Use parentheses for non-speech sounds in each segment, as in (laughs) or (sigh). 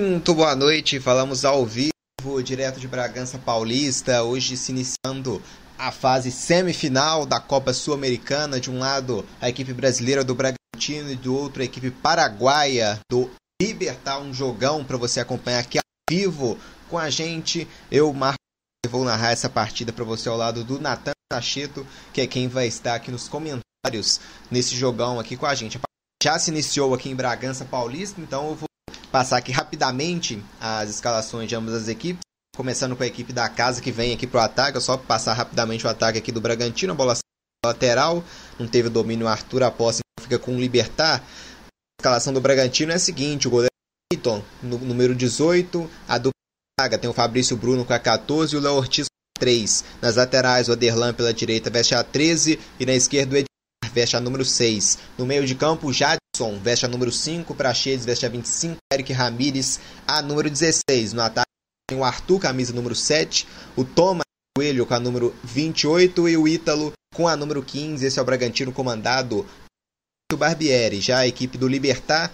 Muito boa noite, falamos ao vivo, direto de Bragança Paulista, hoje se iniciando a fase semifinal da Copa Sul-Americana. De um lado, a equipe brasileira do Bragantino e do outro, a equipe paraguaia do Libertar. Um jogão para você acompanhar aqui ao vivo com a gente. Eu, Marco, vou narrar essa partida para você ao lado do Natan Tacheto, que é quem vai estar aqui nos comentários nesse jogão aqui com a gente. Já se iniciou aqui em Bragança Paulista, então eu vou passar aqui rapidamente as escalações de ambas as equipes. Começando com a equipe da casa que vem aqui para o ataque. É só passar rapidamente o ataque aqui do Bragantino. A bola lateral. Não teve o domínio Arthur. A posse fica com o Libertar. A escalação do Bragantino é a seguinte: o goleiro Clayton, no, número 18. A dupla tem o Fabrício Bruno com a 14 e o Léo Ortiz com a 3. Nas laterais, o Aderlan pela direita veste a 13 e na esquerda o Edmar veste a número 6. No meio de campo, Jadson veste a número 5, Praxedes veste a 25, Eric Ramírez a número 16. No ataque tem o Arthur, camisa número 7, o Thomas Coelho com a número 28 e o Ítalo com a número 15. Esse é o Bragantino comandado pelo Barbieri. Já a equipe do Libertar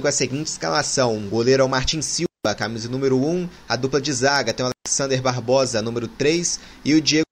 com a seguinte escalação: o goleiro é o Martin Silva, camisa número 1, a dupla de zaga tem o Alexander Barbosa, número 3, e o Diego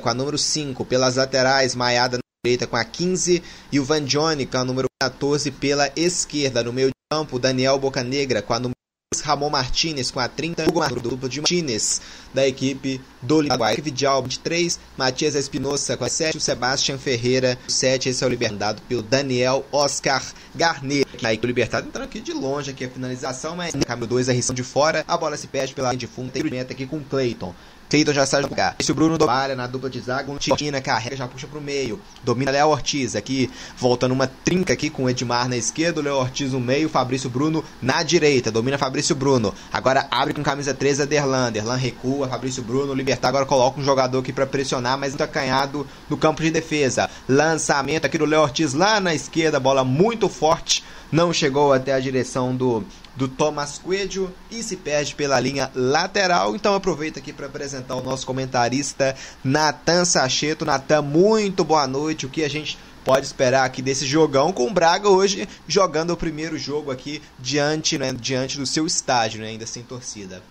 com a número 5. Pelas laterais, Maiada direita com a 15 e o Van com a número 14 pela esquerda. No meio de campo, Daniel Bocanegra com a número Ramon Martinez com a 30, Hugo Martins, duplo de Martinez da equipe do Uruguai. Vidal 23, Matias Espinosa com a 7, o Sebastian Ferreira 7, esse é o libertado pelo Daniel Oscar Garnet. A equipe libertado entrando aqui de longe aqui a finalização, mas câmbio 2 a de fora, a bola se perde pela linha de fundo, tem aqui com o Clayton. Cleiton já sai jogar. Esse o Bruno trabalha na dupla de zaga, um Titina carrega, já puxa pro meio. Domina Léo Ortiz aqui, volta numa trinca aqui com o Edmar na esquerda, Léo Ortiz no meio, Fabrício Bruno na direita. Domina Fabrício Bruno. Agora abre com camisa 13 a Derlan. Derlan recua, Fabrício Bruno, Libertar agora coloca um jogador aqui para pressionar, mas muito acanhado no campo de defesa. Lançamento aqui do Léo Ortiz lá na esquerda, bola muito forte não chegou até a direção do, do Thomas Coelho e se perde pela linha lateral. Então aproveito aqui para apresentar o nosso comentarista Natan Sacheto. Natan, muito boa noite. O que a gente pode esperar aqui desse jogão com o Braga hoje jogando o primeiro jogo aqui diante, né, diante do seu estádio, né, ainda sem torcida.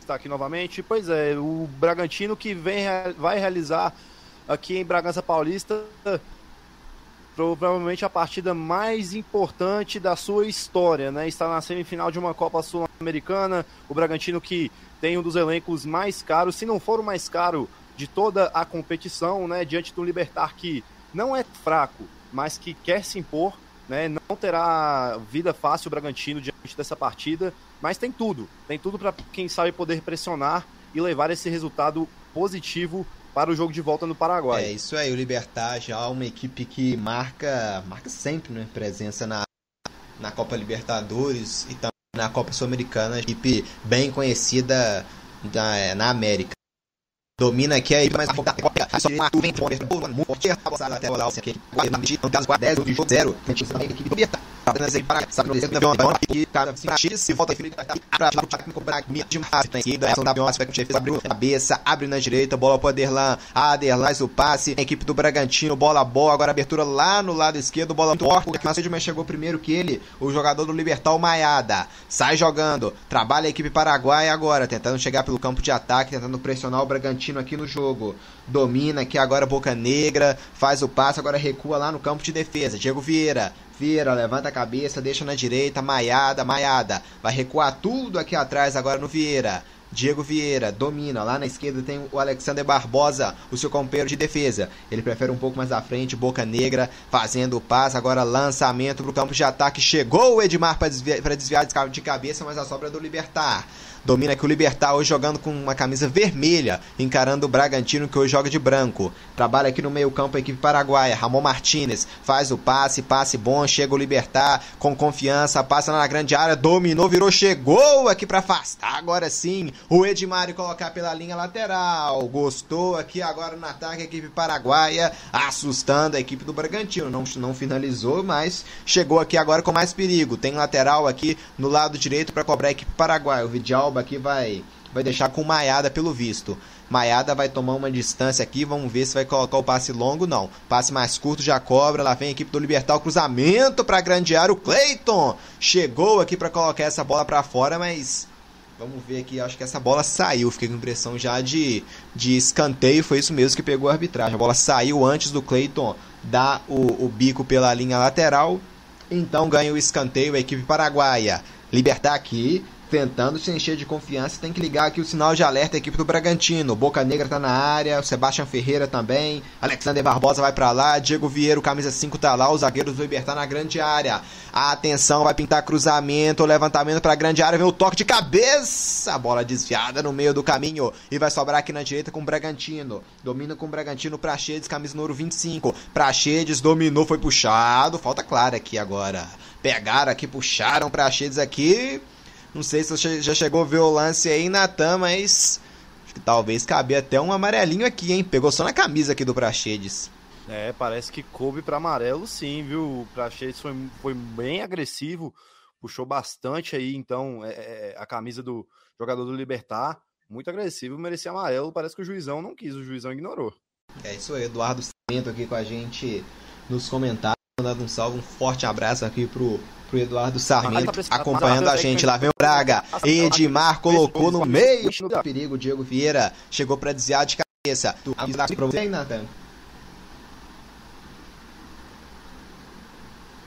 Está aqui novamente. Pois é, o Bragantino que vem, vai realizar aqui em Bragança Paulista provavelmente a partida mais importante da sua história, né? Está na semifinal de uma Copa Sul-Americana, o Bragantino que tem um dos elencos mais caros, se não for o mais caro de toda a competição, né? Diante do Libertar que não é fraco, mas que quer se impor, né? Não terá vida fácil o Bragantino diante dessa partida, mas tem tudo, tem tudo para quem sabe poder pressionar e levar esse resultado positivo para o jogo de volta no Paraguai. É isso aí, o Libertar já é uma equipe que marca, marca sempre né, presença na, na Copa Libertadores e também na Copa Sul-Americana, equipe bem conhecida da, na América. Domina aqui aí, mas a só uma vem a passada até lá, aqui, no caso 10 do jogo 0, a equipe do Libertar apenas aí para saber o avião que cara se se volta para o técnico Bragmia de Massa na esquerda ação da Bion com o chefe abriu cabeça abre na direita bola para Aderlan Aderlan o passe equipe do Bragantino bola boa agora abertura lá no lado esquerdo bola torta que Macedman chegou primeiro que ele o jogador do Libertal Maiada sai jogando trabalha a equipe paraguaia agora tentando chegar pelo campo de ataque tentando pressionar o Bragantino aqui no jogo. Domina aqui agora Boca Negra faz o passe agora recua lá no campo de defesa. Diego Vieira Vieira levanta a cabeça, deixa na direita, Maiada, Maiada. Vai recuar tudo aqui atrás agora no Vieira. Diego Vieira domina. Lá na esquerda tem o Alexander Barbosa, o seu companheiro de defesa. Ele prefere um pouco mais à frente, Boca Negra, fazendo o passe. Agora lançamento para o campo de ataque. Chegou o Edmar para desviar, desviar de cabeça, mas a sobra do Libertar. Domina aqui o Libertar hoje jogando com uma camisa vermelha, encarando o Bragantino que hoje joga de branco. Trabalha aqui no meio-campo a equipe paraguaia. Ramon Martinez faz o passe, passe bom, chega o Libertar com confiança, passa na grande área, dominou, virou, chegou aqui para afastar. Agora sim, o Edmário colocar pela linha lateral. Gostou aqui agora no ataque a equipe paraguaia, assustando a equipe do Bragantino. Não, não finalizou, mas chegou aqui agora com mais perigo. Tem lateral aqui no lado direito para cobrar a equipe paraguaia. O Vidalba aqui vai, vai deixar com maiada pelo visto. Maiada vai tomar uma distância aqui, vamos ver se vai colocar o passe longo, não. Passe mais curto já cobra, lá vem a equipe do Libertar, o cruzamento para grande área, o Cleiton chegou aqui para colocar essa bola para fora, mas vamos ver aqui, acho que essa bola saiu, fiquei com impressão já de, de escanteio, foi isso mesmo que pegou a arbitragem. A bola saiu antes do Cleiton dar o, o bico pela linha lateral, então ganha o escanteio a equipe paraguaia. Libertar aqui, tentando se encher de confiança, tem que ligar aqui o sinal de alerta equipe do Bragantino. Boca Negra tá na área, o Sebastião Ferreira também, Alexander Barbosa vai para lá, Diego Vieira, camisa 5 tá lá, os zagueiros do Libertar na grande área. Atenção, vai pintar cruzamento, levantamento para grande área, vem o toque de cabeça, bola desviada no meio do caminho e vai sobrar aqui na direita com o Bragantino. Domina com o Bragantino Praxedes, camisa número 25. Praxedes dominou, foi puxado, falta clara aqui agora. Pegaram aqui, puxaram Praxedes aqui, não sei se você já chegou a ver o lance aí, Natan, mas acho que talvez cabia até um amarelinho aqui, hein? Pegou só na camisa aqui do Praxedes. É, parece que coube para amarelo sim, viu? O Praxedes foi, foi bem agressivo, puxou bastante aí, então, é, é, a camisa do jogador do Libertar, muito agressivo, merecia amarelo, parece que o juizão não quis, o juizão ignorou. É isso aí, Eduardo Cimento aqui com a gente nos comentários, mandando um salve, um forte abraço aqui pro pro Eduardo Sarmento acompanhando a gente. Lá vem o Braga. Edmar colocou no meio do perigo. Diego Vieira chegou para desviar de cabeça. Tu pra você, Nathan?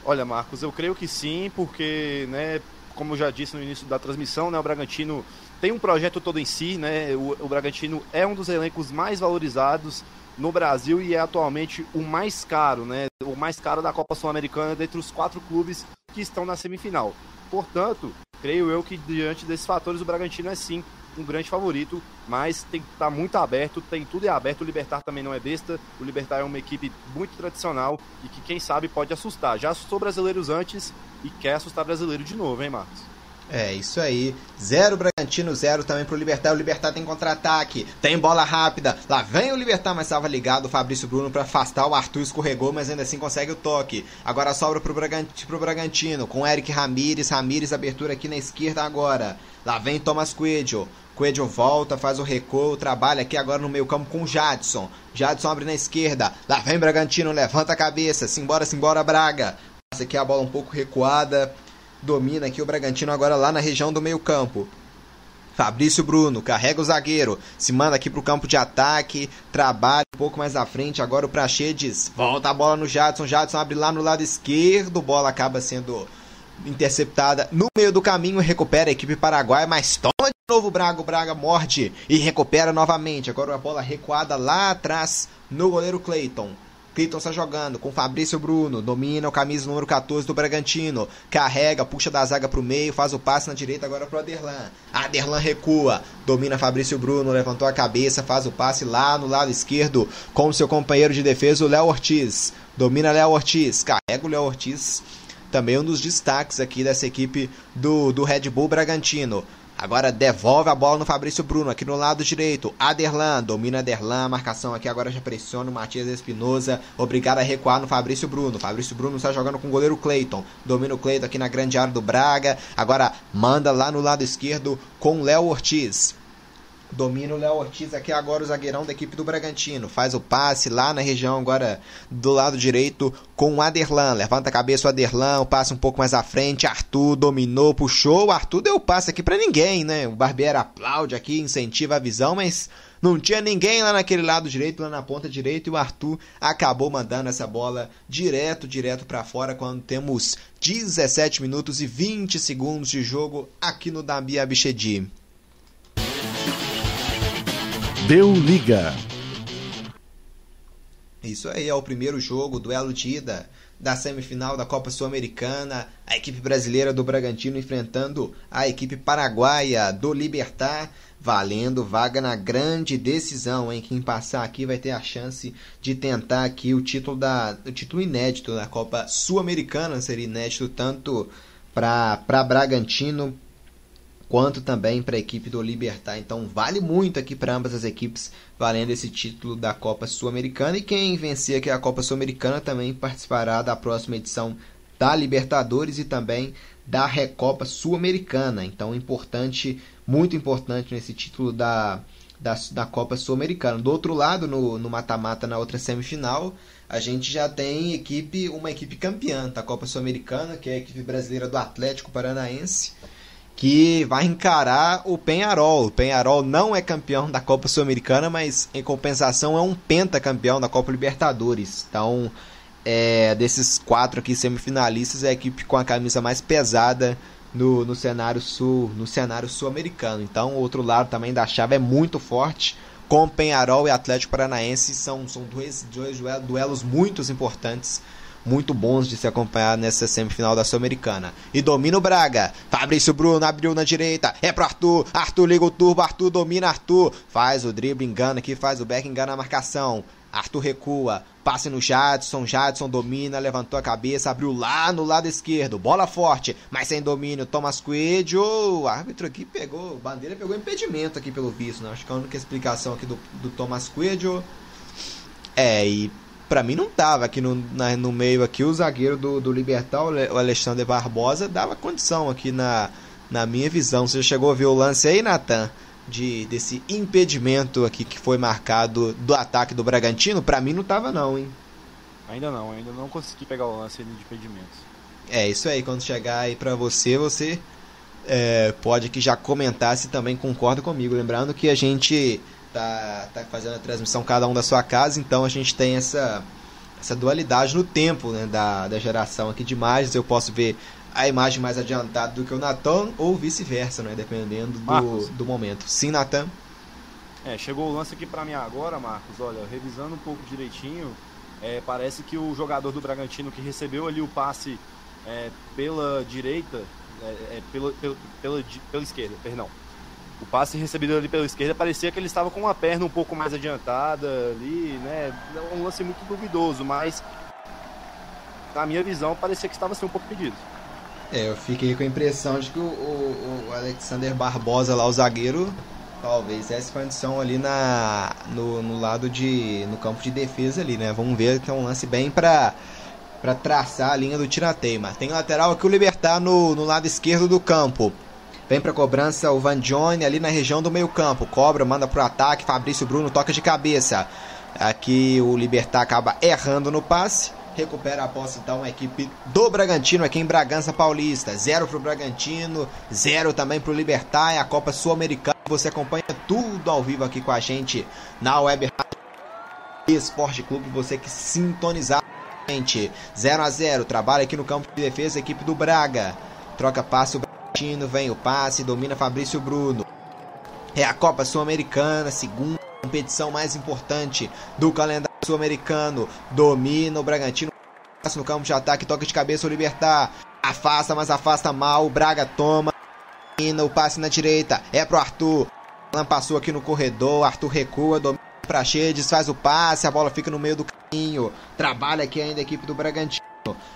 Olha, Marcos, eu creio que sim, porque, né, como eu já disse no início da transmissão, né, o Bragantino tem um projeto todo em si, né? O, o Bragantino é um dos elencos mais valorizados no Brasil e é atualmente o mais caro, né? O mais caro da Copa Sul-Americana dentre os quatro clubes que estão na semifinal. Portanto, creio eu que diante desses fatores o Bragantino é sim um grande favorito, mas tem que estar tá muito aberto, tem tudo é aberto, o Libertar também não é besta, o Libertar é uma equipe muito tradicional e que quem sabe pode assustar. Já assustou brasileiros antes e quer assustar brasileiro de novo, hein, Marcos? É, isso aí. Zero Bragantino, zero também pro Libertar. O Libertar tem contra-ataque, tem bola rápida. Lá vem o Libertar, mas estava ligado o Fabrício Bruno para afastar. O Arthur escorregou, mas ainda assim consegue o toque. Agora sobra pro Bragantino, pro Bragantino com Eric Ramires. Ramires, abertura aqui na esquerda agora. Lá vem Thomas Coelho. Coelho volta, faz o recuo, trabalha aqui agora no meio campo com o Jadson. Jadson abre na esquerda. Lá vem Bragantino, levanta a cabeça. Simbora, simbora, Braga. Essa aqui a bola um pouco recuada domina aqui o Bragantino agora lá na região do meio campo. Fabrício Bruno carrega o zagueiro, se manda aqui para o campo de ataque, trabalha um pouco mais à frente. Agora o Praxedes volta a bola no Jadson. Jadson abre lá no lado esquerdo, bola acaba sendo interceptada no meio do caminho. Recupera a equipe paraguaia, mas toma de novo o Braga. O Braga morde e recupera novamente. Agora a bola recuada lá atrás no goleiro Clayton. Cleiton está jogando com Fabrício Bruno, domina o camisa número 14 do Bragantino, carrega, puxa da zaga para o meio, faz o passe na direita agora para o Aderlan. Aderlan recua, domina Fabrício Bruno, levantou a cabeça, faz o passe lá no lado esquerdo com seu companheiro de defesa, o Léo Ortiz. Domina Léo Ortiz, carrega o Léo Ortiz, também um dos destaques aqui dessa equipe do, do Red Bull Bragantino. Agora devolve a bola no Fabrício Bruno, aqui no lado direito. Aderlan, domina Aderlan, marcação aqui agora já pressiona o Matias Espinosa. Obrigado a recuar no Fabrício Bruno. Fabrício Bruno está jogando com o goleiro Cleiton. Domina o Cleiton aqui na grande área do Braga. Agora manda lá no lado esquerdo com Léo Ortiz. Domina o Léo Ortiz aqui agora, o zagueirão da equipe do Bragantino. Faz o passe lá na região agora do lado direito com o Aderlan. Levanta a cabeça o Aderlan, o passe um pouco mais à frente. Arthur dominou, puxou. O Arthur deu passe aqui para ninguém, né? O Barbieri aplaude aqui, incentiva a visão, mas não tinha ninguém lá naquele lado direito, lá na ponta direita. E o Arthur acabou mandando essa bola direto, direto para fora quando temos 17 minutos e 20 segundos de jogo aqui no Dabi Abichedi. Deu liga. Isso aí é o primeiro jogo, duelo de ida da semifinal da Copa Sul-Americana. A equipe brasileira do Bragantino enfrentando a equipe paraguaia do Libertar, valendo vaga na grande decisão, hein? Quem passar aqui vai ter a chance de tentar aqui o título da o título inédito da Copa Sul-Americana, seria inédito tanto para Bragantino quanto também para a equipe do Libertar. Então vale muito aqui para ambas as equipes, valendo esse título da Copa Sul-Americana. E quem vencer aqui a Copa Sul-Americana também participará da próxima edição da Libertadores e também da Recopa Sul-Americana. Então importante, muito importante nesse título da, da, da Copa Sul-Americana. Do outro lado, no mata-mata na outra semifinal, a gente já tem equipe, uma equipe campeã da Copa Sul-Americana, que é a equipe brasileira do Atlético Paranaense que vai encarar o Penharol. O Penharol não é campeão da Copa Sul-Americana, mas em compensação é um pentacampeão da Copa Libertadores. Então, é, desses quatro aqui semifinalistas, é a equipe com a camisa mais pesada no, no cenário sul, no cenário sul-americano. Então, o outro lado também da chave é muito forte. Com Penharol e Atlético Paranaense são, são dois, dois duelos muito importantes muito bons de se acompanhar nessa semifinal da Sul-Americana. E domina o Braga. Fabrício Bruno abriu na direita. É pro Arthur. Arthur liga o turbo. Arthur domina Arthur. Faz o drible, engana aqui, faz o back, engana a marcação. Arthur recua, passe no Jadson, Jadson domina, levantou a cabeça, abriu lá no lado esquerdo, bola forte, mas sem domínio, Thomas Coelho, o árbitro aqui pegou, bandeira pegou impedimento aqui pelo visto, né? acho que a única explicação aqui do, do Thomas Coelho é, e para mim não tava aqui no, na, no meio aqui o zagueiro do, do Libertar, o Alexandre Barbosa, dava condição aqui na, na minha visão. Você chegou a ver o lance aí, Natan? De, desse impedimento aqui que foi marcado do ataque do Bragantino? Para mim não tava não, hein? Ainda não, ainda não consegui pegar o lance de impedimentos. É, isso aí, quando chegar aí para você, você é, pode aqui já comentar se também concorda comigo. Lembrando que a gente tá, tá fazendo a transmissão cada um da sua casa, então a gente tem essa, essa dualidade no tempo né, da, da geração aqui de imagens. Eu posso ver a imagem mais adiantada do que o Natan ou vice-versa, né, dependendo do, do momento. Sim, Natan? É, chegou o lance aqui para mim agora, Marcos. Olha, revisando um pouco direitinho, é, parece que o jogador do Bragantino que recebeu ali o passe é, pela direita, é, é pela, pela, pela, pela esquerda, perdão o passe recebido ali pela esquerda parecia que ele estava com uma perna um pouco mais adiantada ali, né? Um lance muito duvidoso, mas na minha visão parecia que estava assim um pouco pedido. É, eu fiquei com a impressão de que o, o, o Alexander Barbosa lá, o zagueiro, talvez essa condição ali na no, no lado de no campo de defesa ali, né? Vamos ver que é um lance bem para para traçar a linha do tirateima. Tem lateral aqui o Libertar no, no lado esquerdo do campo. Vem para cobrança o Van Johnny ali na região do meio-campo. Cobra, manda pro ataque. Fabrício Bruno toca de cabeça. Aqui o Libertar acaba errando no passe. Recupera a posse então a equipe do Bragantino aqui em Bragança Paulista. Zero pro Bragantino, zero também pro Libertar. É a Copa Sul-Americana. Você acompanha tudo ao vivo aqui com a gente na Web Esporte Clube. Você que sintonizar. 0 a 0 Trabalha aqui no campo de defesa equipe do Braga. Troca passe o Bragantino, vem o passe, domina Fabrício Bruno. É a Copa Sul-Americana, segunda competição mais importante do calendário sul-americano. Domina o Bragantino no campo de ataque, toca de cabeça o Libertar. Afasta, mas afasta mal. O Braga toma. O passe na direita é pro Arthur. Alan passou aqui no corredor. Arthur recua, domina para Chedes, faz o passe. A bola fica no meio do caminho. Trabalha aqui ainda a equipe do Bragantino.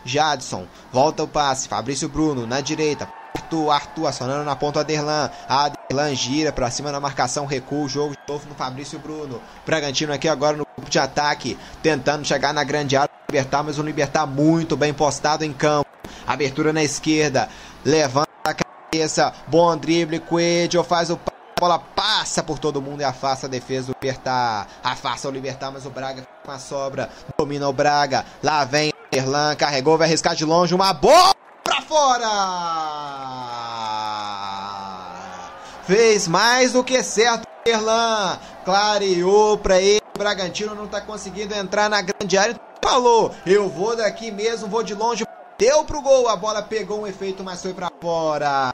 Jadson volta o passe. Fabrício Bruno na direita. Arthur, Arthur acionando na ponta Aderlan. Aderlan gira pra cima na marcação, recua o jogo de novo no Fabrício Bruno. Bragantino aqui agora no grupo de ataque, tentando chegar na grande área do Libertar, mas o Libertar muito bem postado em campo. Abertura na esquerda, levanta a cabeça, bom drible, Coelho faz o a bola passa por todo mundo e afasta a defesa do Libertar. Afasta o Libertar, mas o Braga com a sobra. Domina o Braga. Lá vem Erlan, carregou, vai arriscar de longe. Uma boa! Fora! Fez mais do que certo, Erlan. Clareou para ele. O Bragantino não tá conseguindo entrar na grande área. Falou, eu vou daqui mesmo, vou de longe. Deu pro gol, a bola pegou um efeito, mas foi para fora.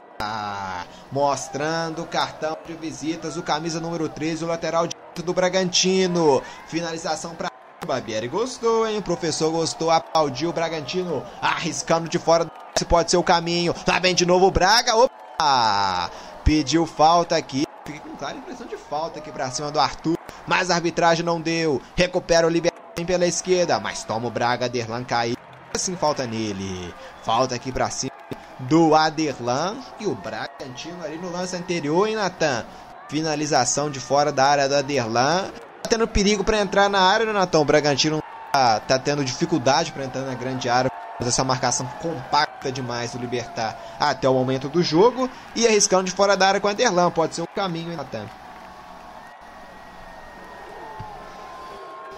Mostrando o cartão de visitas, o camisa número 13, o lateral direito do Bragantino. Finalização para Barbieri gostou, hein? O professor gostou, aplaudiu o Bragantino, arriscando de fora se pode ser o caminho. Lá vem de novo o Braga. Opa! Pediu falta aqui. Fiquei com clara impressão de falta aqui pra cima do Arthur. Mas a arbitragem não deu. Recupera o Libertador pela esquerda. Mas toma o Braga. Derlan caiu. Assim falta nele. Falta aqui pra cima do Aderlan e o Bragantino ali no lance anterior, hein, Natan? Finalização de fora da área do Aderlan. Tá tendo perigo para entrar na área, né, Natan? O Bragantino tá, tá tendo dificuldade para entrar na grande área. Essa marcação compacta demais do Libertar até o momento do jogo. E arriscando de fora da área com o Aderlan. Pode ser um caminho, hein, Natan?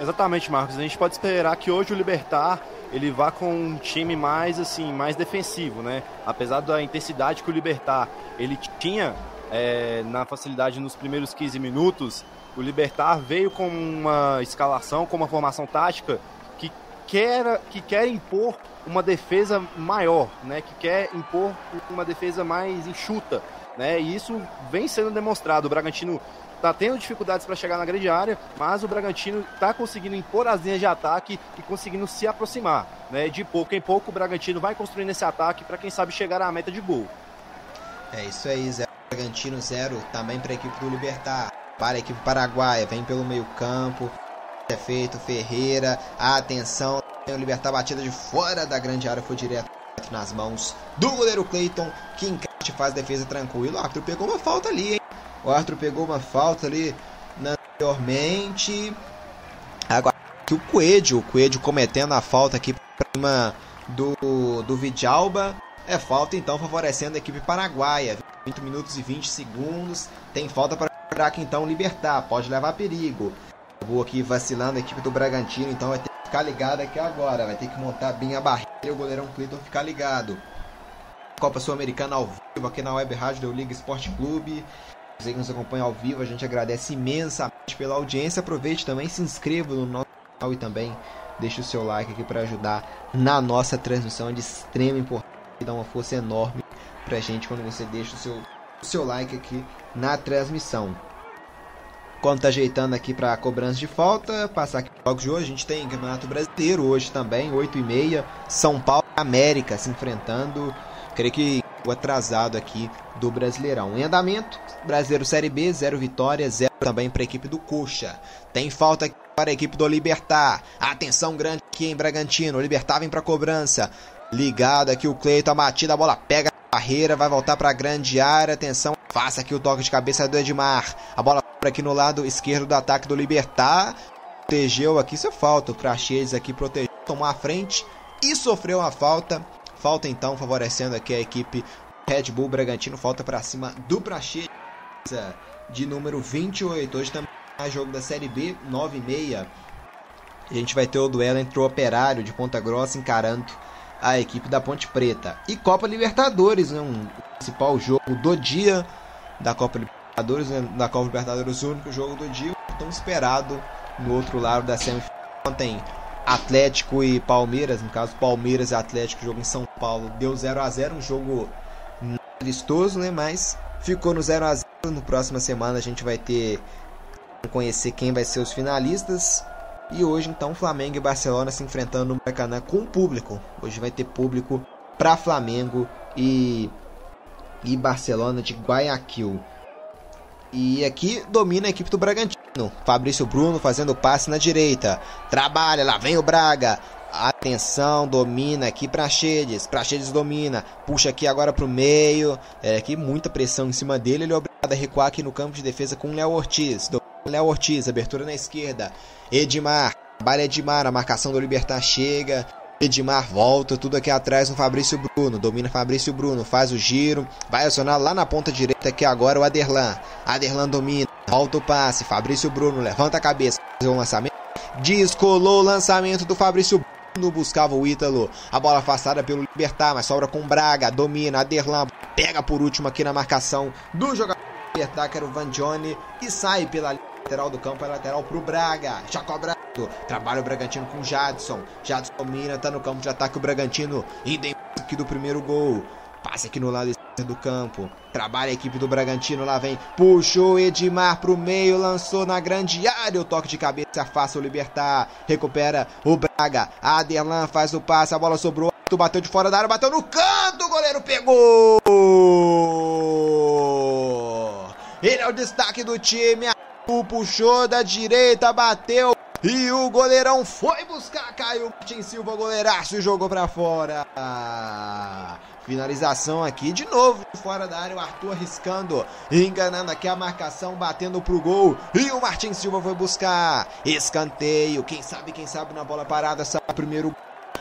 Exatamente, Marcos. A gente pode esperar que hoje o Libertar ele vá com um time mais assim, mais defensivo, né? Apesar da intensidade que o Libertar ele tinha é, na facilidade nos primeiros 15 minutos, o Libertar veio com uma escalação, com uma formação tática que quer, que quer impor uma defesa maior, né? Que quer impor uma defesa mais enxuta, né? E isso vem sendo demonstrado. O Bragantino tá tendo dificuldades para chegar na grande área, mas o Bragantino tá conseguindo impor as linhas de ataque e conseguindo se aproximar. Né? De pouco em pouco, o Bragantino vai construindo esse ataque para quem sabe chegar à meta de gol. É isso aí, zero Bragantino, zero também para a equipe do Libertar. Para a equipe paraguaia, vem pelo meio-campo. É feito Ferreira, atenção, o Libertar batida de fora da grande área foi direto nas mãos do goleiro Cleiton, que encaixe faz defesa tranquilo. O árbitro pegou uma falta ali, hein? O Arthur pegou uma falta ali anteriormente. Agora aqui o Coelho, o Coelho cometendo a falta aqui para cima do, do Vidalba. É falta então favorecendo a equipe paraguaia. 20 minutos e 20 segundos. Tem falta para que então libertar. Pode levar perigo. Vou aqui vacilando a equipe do Bragantino, então vai ter que ficar ligado aqui agora. Vai ter que montar bem a barreira e o goleirão Cleiton ficar ligado. Copa Sul-Americana ao vivo aqui na Web Rádio do Liga Esporte Clube. Você que nos acompanha ao vivo, a gente agradece imensamente pela audiência. Aproveite também, se inscreva no nosso canal e também deixe o seu like aqui para ajudar na nossa transmissão. De extrema importância e dá uma força enorme pra gente quando você deixa o seu, o seu like aqui na transmissão. Quando tá ajeitando aqui para cobrança de falta, passar aqui jogos de hoje, a gente tem Campeonato Brasileiro hoje também, 8 e meia, São Paulo América se enfrentando. Creio que o atrasado aqui do Brasileirão. Em andamento, Brasileiro Série B, 0 vitória, 0 também para a equipe do Coxa. Tem falta aqui para a equipe do Libertar. Atenção grande aqui em Bragantino. O Libertar vem para cobrança. Ligado aqui o Cleiton, a batida, a bola pega a barreira, vai voltar para a grande área. Atenção, faça aqui o toque de cabeça do Edmar. A bola para aqui no lado esquerdo do ataque do Libertar. Protegeu aqui, isso é falta. O Praxedes aqui protegeu, tomou a frente e sofreu uma falta. Falta então favorecendo aqui a equipe Red Bull Bragantino. Falta para cima do Praxedes de número 28. Hoje também é jogo da Série B, 9 e meia. A gente vai ter o duelo entre o Operário de Ponta Grossa encarando a equipe da Ponte Preta. E Copa Libertadores, né, um principal jogo do dia da Copa Libertadores, né, da Copa Libertadores, o único jogo do dia, tão esperado no outro lado da semifinal. Ontem Atlético e Palmeiras, no caso Palmeiras e Atlético, jogo em São Paulo, deu 0 a 0 um jogo tristoso, né? Mas ficou no 0 a 0 No próxima semana a gente vai ter conhecer quem vai ser os finalistas. E hoje então Flamengo e Barcelona se enfrentando no Maracanã com público. Hoje vai ter público para Flamengo e e Barcelona de Guayaquil. E aqui domina a equipe do Bragantino. Fabrício Bruno fazendo passe na direita. Trabalha, lá vem o Braga. Atenção, domina aqui Praxedes. Praxedes domina. Puxa aqui agora pro meio. É aqui muita pressão em cima dele. Ele é obrigado a recuar aqui no campo de defesa com o Léo Ortiz. Léo Ortiz, abertura na esquerda. Edmar. Trabalha Edmar. A marcação do Libertar chega. Edmar volta, tudo aqui atrás no Fabrício Bruno. Domina Fabrício Bruno, faz o giro. Vai acionar lá na ponta direita aqui agora o Aderlan. Aderlan domina, volta o passe. Fabrício Bruno levanta a cabeça, faz o lançamento. Descolou o lançamento do Fabrício Bruno. Buscava o Ítalo. A bola afastada pelo Libertar, mas sobra com Braga. Domina, Aderlan pega por último aqui na marcação do jogador Libertar, que era o Van Johnny. E sai pela lateral do campo, é lateral pro Braga. Já cobra Trabalha o Bragantino com Jadson. Jadson domina, tá no campo de ataque o Bragantino. Idem aqui do primeiro gol. Passe aqui no lado do campo. Trabalha a equipe do Bragantino. Lá vem. Puxou Edmar pro meio. Lançou na grande área. O toque de cabeça afasta o Libertar. Recupera o Braga. Aderlan faz o passe. A bola sobrou. Bateu de fora da área. Bateu no canto. O goleiro pegou. Ele é o destaque do time. Puxou da direita. Bateu. E o goleirão foi buscar, caiu Martin Silva, goleiraço e jogou para fora. Finalização aqui de novo fora da área. O Arthur arriscando, enganando aqui a marcação, batendo pro gol. E o Martins Silva foi buscar escanteio. Quem sabe, quem sabe na bola parada sai primeiro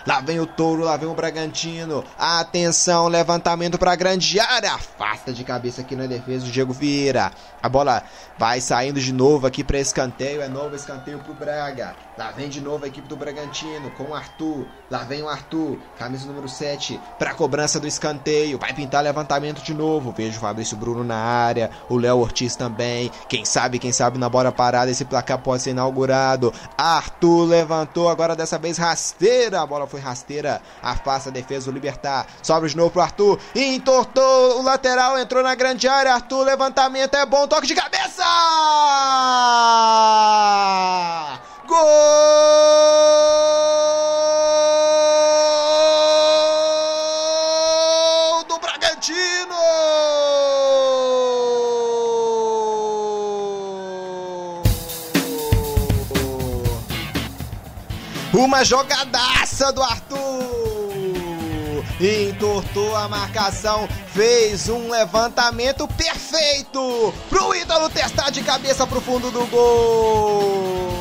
Lá vem o Touro, lá vem o Bragantino. Atenção, levantamento para a grande área. Afasta de cabeça aqui na defesa o Diego Vieira. A bola vai saindo de novo aqui para escanteio. É novo escanteio para o Braga. Lá vem de novo a equipe do Bragantino com o Arthur. Lá vem o Arthur, camisa número 7, para cobrança do escanteio. Vai pintar levantamento de novo. Vejo o Fabrício Bruno na área, o Léo Ortiz também. Quem sabe, quem sabe na bola parada esse placar pode ser inaugurado. Arthur levantou agora dessa vez rasteira. A bola foi rasteira, afasta a defesa do Libertar, sobra de novo pro Arthur, entortou o lateral, entrou na grande área, Arthur, levantamento é bom, toque de cabeça! Gol do Bragantino! Uma jogadaça do Arthur. Entortou a marcação, fez um levantamento perfeito pro ídolo testar de cabeça pro fundo do gol.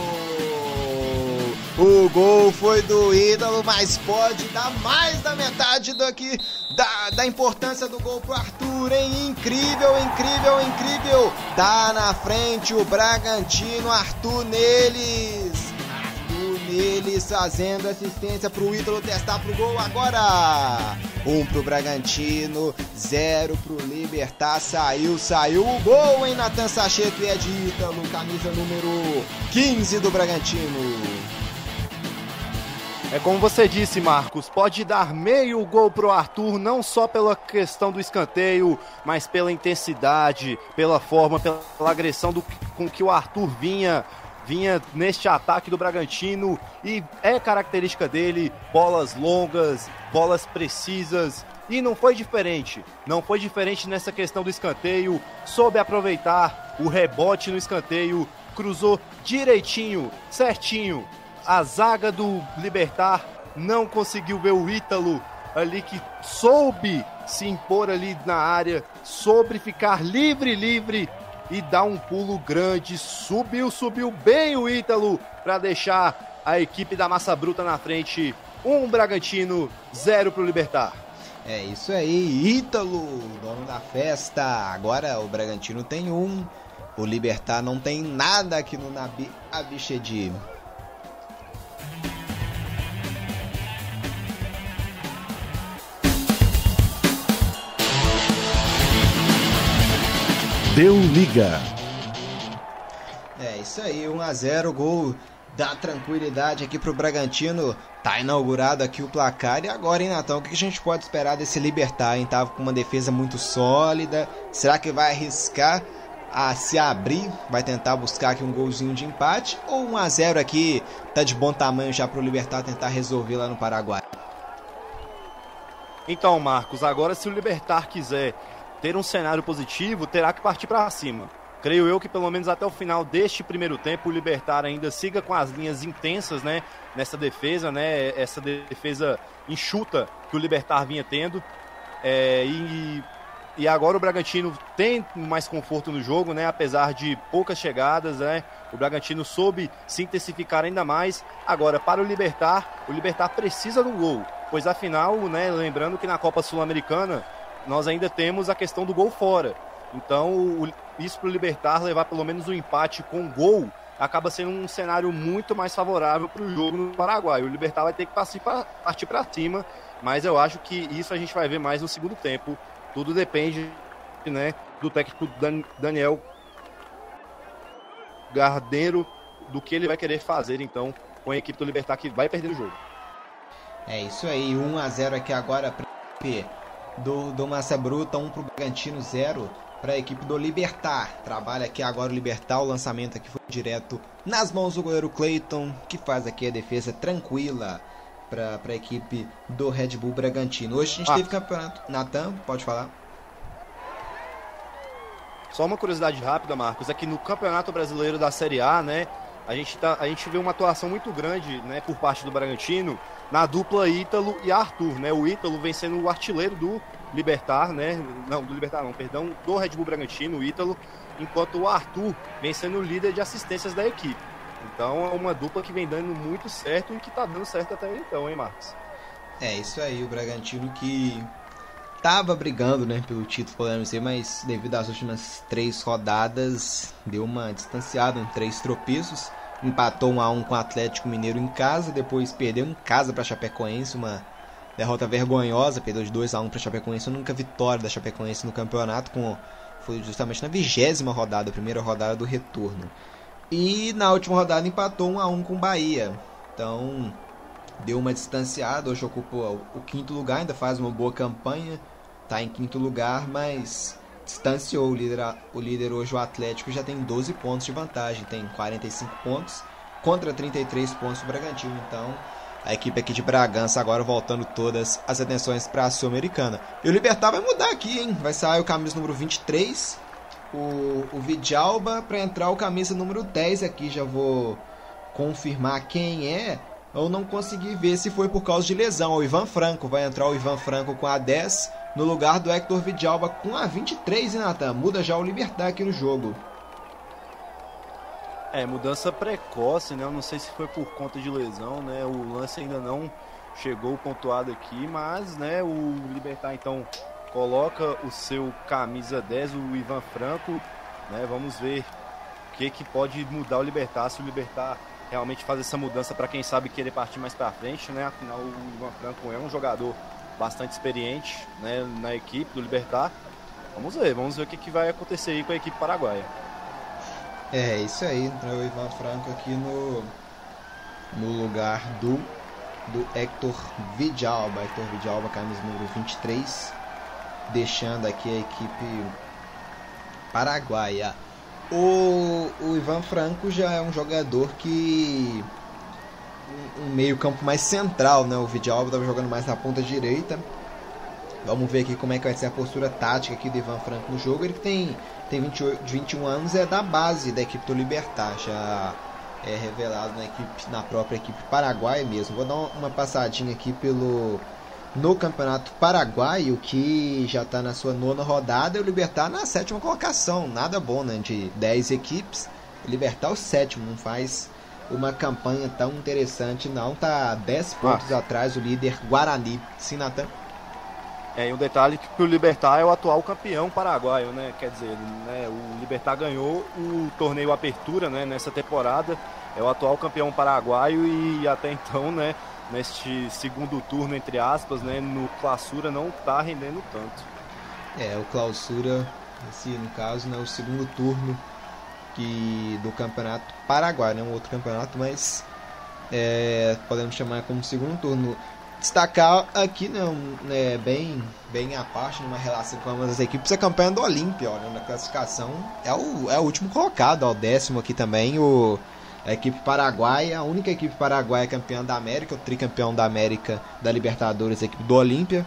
O gol foi do ídolo, mas pode dar mais da metade daqui da, da importância do gol pro Arthur, hein? Incrível, incrível, incrível. Tá na frente o Bragantino, Arthur neles eles fazendo assistência pro Ítalo testar pro gol agora. Um pro Bragantino, zero pro Libertar. Saiu, saiu o gol, em Natan Sacheto e é de Ítalo, camisa número 15 do Bragantino. É como você disse, Marcos, pode dar meio gol pro Arthur, não só pela questão do escanteio, mas pela intensidade, pela forma, pela agressão do, com que o Arthur vinha vinha neste ataque do Bragantino e é característica dele bolas longas, bolas precisas. E não foi diferente. Não foi diferente nessa questão do escanteio. Soube aproveitar o rebote no escanteio. Cruzou direitinho, certinho. A zaga do Libertar não conseguiu ver o Ítalo ali que soube se impor ali na área, soube ficar livre, livre e dá um pulo grande. Subiu, subiu bem o Ítalo para deixar a equipe da Massa Bruta na frente. Um Bragantino, zero para o Libertar. É isso aí, Ítalo, dono da festa. Agora o Bragantino tem um, o Libertar não tem nada aqui no Nabi Abichedi. Deu liga. É isso aí, 1 a 0 gol da tranquilidade aqui pro Bragantino. Tá inaugurado aqui o placar. E agora, hein, Natão? O que a gente pode esperar desse Libertar, hein? Tava com uma defesa muito sólida. Será que vai arriscar a se abrir? Vai tentar buscar aqui um golzinho de empate? Ou 1 a 0 aqui tá de bom tamanho já pro Libertar tentar resolver lá no Paraguai? Então, Marcos, agora se o Libertar quiser ter um cenário positivo, terá que partir para cima. Creio eu que pelo menos até o final deste primeiro tempo o Libertar ainda siga com as linhas intensas, né, nessa defesa, né, essa defesa enxuta que o Libertar vinha tendo. É, e, e agora o Bragantino tem mais conforto no jogo, né, apesar de poucas chegadas, né, o Bragantino soube se intensificar ainda mais. Agora, para o Libertar, o Libertar precisa do gol, pois afinal, né, lembrando que na Copa Sul-Americana nós ainda temos a questão do gol fora. Então, isso para o Libertar levar pelo menos um empate com gol acaba sendo um cenário muito mais favorável para o jogo no Paraguai. O Libertar vai ter que partir para cima, mas eu acho que isso a gente vai ver mais no segundo tempo. Tudo depende né, do técnico Daniel Gardeiro, do que ele vai querer fazer então com a equipe do Libertar que vai perder o jogo. É isso aí, 1 a 0 aqui agora para do, do Massa Bruta, 1 um para o Bragantino, 0 para a equipe do Libertar. Trabalha aqui agora o Libertar, o lançamento aqui foi direto nas mãos do goleiro Clayton, que faz aqui a defesa tranquila para a equipe do Red Bull Bragantino. Hoje a gente ah. teve campeonato. Natan, pode falar. Só uma curiosidade rápida, Marcos, é que no Campeonato Brasileiro da Série A, né, a gente, tá, a gente vê uma atuação muito grande né, por parte do Bragantino na dupla Ítalo e Arthur. Né? O Ítalo vem sendo o artilheiro do Libertar, né? Não, do Libertar não, perdão, do Red Bull Bragantino, o Ítalo, enquanto o Arthur vem sendo o líder de assistências da equipe. Então é uma dupla que vem dando muito certo e que tá dando certo até então, hein, Marcos? É, isso aí, o Bragantino que tava brigando, né, pelo título, podemos dizer, mas devido às últimas três rodadas, deu uma distanciada, em três tropeços empatou 1 a 1 com o Atlético Mineiro em casa, depois perdeu em casa para Chapecoense, uma derrota vergonhosa, perdeu de 2 a 1 para Chapecoense, a única vitória da Chapecoense no campeonato com foi justamente na vigésima rodada, a primeira rodada do retorno. E na última rodada empatou 1 a 1 com o Bahia. Então, deu uma distanciada, hoje ocupa o quinto lugar, ainda faz uma boa campanha, está em quinto lugar, mas distanciou o líder, o líder hoje, o Atlético, já tem 12 pontos de vantagem, tem 45 pontos contra 33 pontos do Bragantino. Então, a equipe aqui de Bragança agora voltando todas as atenções para a Sul-Americana. E o Libertar vai mudar aqui, hein? Vai sair o camisa número 23, o, o Vidalba, para entrar o camisa número 10 aqui. Já vou confirmar quem é. Eu não consegui ver se foi por causa de lesão. O Ivan Franco vai entrar o Ivan Franco com a 10 no lugar do Hector Vidalba com a 23, hein, Nathan? Muda já o Libertar aqui no jogo. É, mudança precoce, né? Eu não sei se foi por conta de lesão, né? O lance ainda não chegou pontuado aqui, mas, né, o Libertar então coloca o seu camisa 10, o Ivan Franco, né? Vamos ver o que que pode mudar o Libertar, se o Libertar realmente faz essa mudança para quem sabe querer partir mais para frente, né? Afinal, o Ivan Franco é um jogador bastante experiente né, na equipe do Libertar. Vamos ver, vamos ver o que, que vai acontecer aí com a equipe paraguaia. É, isso aí, entrou o Ivan Franco aqui no, no lugar do, do Hector Vidalba. Hector Vidalba, camisa número 23, deixando aqui a equipe paraguaia. O, o Ivan Franco já é um jogador que um meio campo mais central, né? O Vidalba estava jogando mais na ponta direita. Vamos ver aqui como é que vai ser a postura tática aqui do Ivan Franco no jogo. Ele que tem, tem 28, 21 anos, é da base da equipe do Libertar, já é revelado na, equipe, na própria equipe paraguaia mesmo. Vou dar uma passadinha aqui pelo no Campeonato Paraguaio, que já está na sua nona rodada, e o Libertar na sétima colocação. Nada bom, né? De 10 equipes, Libertar o sétimo, não faz uma campanha tão interessante, não. Tá 10 pontos ah. atrás o líder Guarani. Sim, Natan? É, e um detalhe que o Libertar é o atual campeão paraguaio, né? Quer dizer, né, o Libertar ganhou o torneio Apertura, né, nessa temporada. É o atual campeão paraguaio e até então, né, neste segundo turno, entre aspas, né, no clausura não tá rendendo tanto. É, o clausura, esse no caso, né, o segundo turno que do campeonato Paraguai, né? Um outro campeonato, mas é, podemos chamar como segundo turno. Destacar aqui, né, um, né, bem, bem a parte, numa relação com ambas as equipes, a campanha do Olímpia, né, na classificação. É o, é o último colocado, ó, o décimo aqui também, o, a equipe paraguaia, a única equipe paraguaia campeã da América, o tricampeão da América da Libertadores, a equipe do Olímpia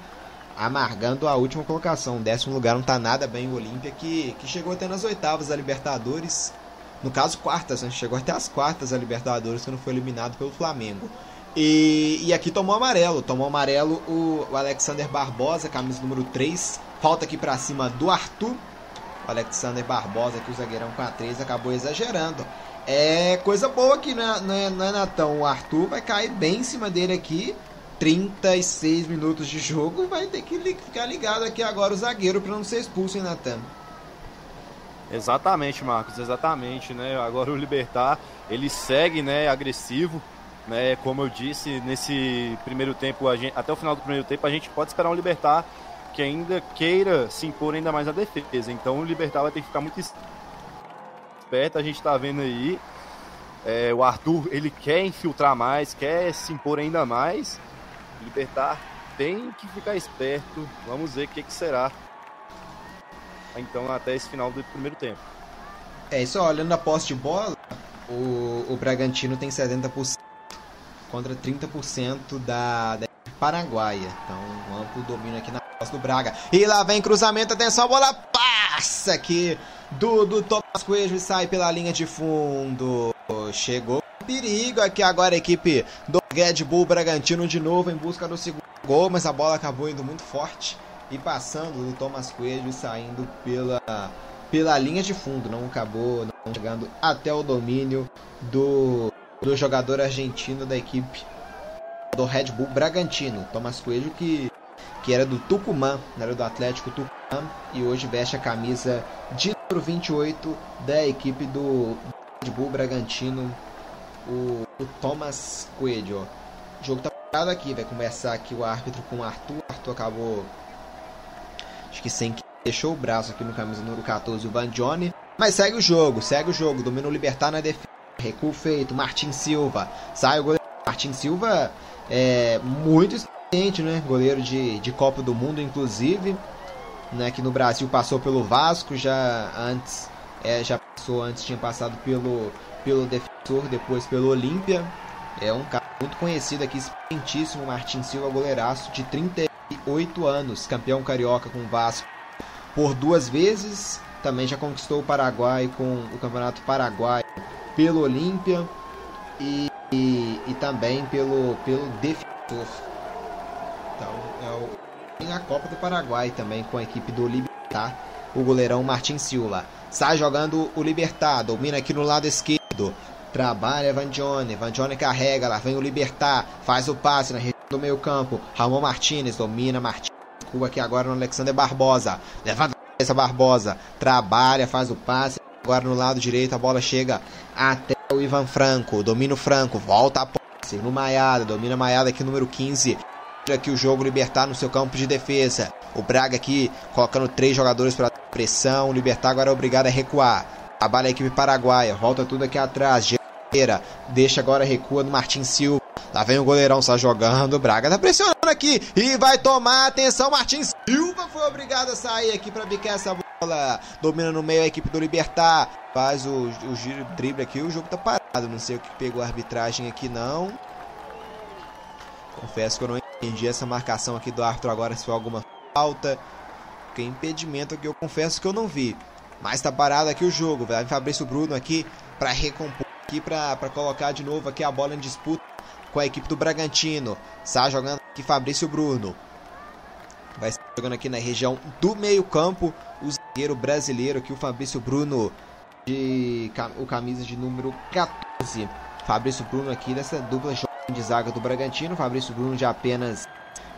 amargando a última colocação. décimo lugar não está nada bem o Olímpia, que, que chegou até nas oitavas da Libertadores. No caso, quartas, né? chegou até as quartas da Libertadores quando foi eliminado pelo Flamengo. E, e aqui tomou amarelo. Tomou amarelo o, o Alexander Barbosa, camisa número 3. Falta aqui para cima do Arthur. O Alexander Barbosa, que o zagueirão com a 3 acabou exagerando. É coisa boa aqui, né, né, né, Natão? O Arthur vai cair bem em cima dele aqui. 36 minutos de jogo, vai ter que ficar ligado aqui agora o zagueiro para não ser expulso, hein, Natan? Exatamente, Marcos, exatamente, né? Agora o Libertar, ele segue, né, agressivo, né? Como eu disse, nesse primeiro tempo, gente, até o final do primeiro tempo, a gente pode esperar um Libertar que ainda queira se impor ainda mais na defesa. Então o Libertar vai ter que ficar muito esperto, a gente está vendo aí. É, o Arthur, ele quer infiltrar mais, quer se impor ainda mais, Libertar tem que ficar esperto. Vamos ver o que, que será. Então, até esse final do primeiro tempo. É isso, olhando a posse de bola, o, o Bragantino tem 70% contra 30% da, da Paraguaia. Então, um amplo domínio aqui na posse do Braga. E lá vem cruzamento, atenção, a bola passa aqui do, do Thomas Coelho e sai pela linha de fundo. chegou perigo aqui agora a equipe do Red Bull Bragantino de novo em busca do segundo gol, mas a bola acabou indo muito forte e passando do Thomas Coelho e saindo pela, pela linha de fundo, não acabou não chegando até o domínio do, do jogador argentino da equipe do Red Bull Bragantino, Thomas Coelho que, que era do Tucumã, era do Atlético Tucumã e hoje veste a camisa de número 28 da equipe do Red Bull Bragantino o, o Thomas Coelho. O jogo tá parado aqui, vai começar aqui o árbitro com o Arthur. O Arthur acabou, acho que sem que deixou o braço aqui no camisa número 14, o Van Johnny. Mas segue o jogo, segue o jogo. Domina o Libertar na defesa. Recuo feito, Martin Silva. Sai o goleiro. Martin Silva é muito experiente, né? Goleiro de, de Copa do Mundo, inclusive. Né, que no Brasil passou pelo Vasco, já antes, é, já passou antes, tinha passado pelo, pelo Defensor, depois pelo Olímpia. É um cara muito conhecido aqui, experientíssimo, Martin Silva, goleiraço de 38 anos, campeão carioca com o Vasco por duas vezes. Também já conquistou o Paraguai com o Campeonato Paraguai pelo Olímpia e, e, e, também pelo, pelo Defensor. Então, é o, tem a Copa do Paraguai também com a equipe do Libertar, o goleirão Martin Silva. Sai jogando o Libertar, domina aqui no lado esquerdo. Trabalha Vandione, Vandione carrega, lá vem o Libertar, faz o passe na região do meio campo. Ramon Martinez domina, Martinez Cuba aqui agora no Alexander Barbosa. Levanta essa Barbosa, trabalha, faz o passe. Agora no lado direito a bola chega até o Ivan Franco. Domina o Franco, volta a posse no Maiada, domina Maiada aqui número 15. Aqui o jogo Libertar no seu campo de defesa. O Braga aqui colocando três jogadores para pressão. O Libertar agora é obrigado a recuar. Trabalha a equipe paraguaia. Volta tudo aqui atrás. Geira. Deixa agora recua no Martin Silva. Lá vem o goleirão, está jogando. O Braga tá pressionando aqui. E vai tomar atenção. Martin Silva foi obrigado a sair aqui para bicar essa bola. Domina no meio a equipe do Libertar. Faz o, o giro drible aqui. O jogo tá parado. Não sei o que pegou a arbitragem aqui, não. Confesso que eu não entendi essa marcação aqui do árbitro agora. Se foi alguma falta. Que impedimento aqui eu confesso que eu não vi. Mas tá parado aqui o jogo. Vai Fabrício Bruno aqui para recompor aqui para colocar de novo aqui a bola em disputa com a equipe do Bragantino. Está jogando aqui Fabrício Bruno. Vai jogando aqui na região do meio-campo o zagueiro brasileiro aqui o Fabrício Bruno de o camisa de número 14. Fabrício Bruno aqui dessa dupla de zaga do Bragantino, Fabrício Bruno de apenas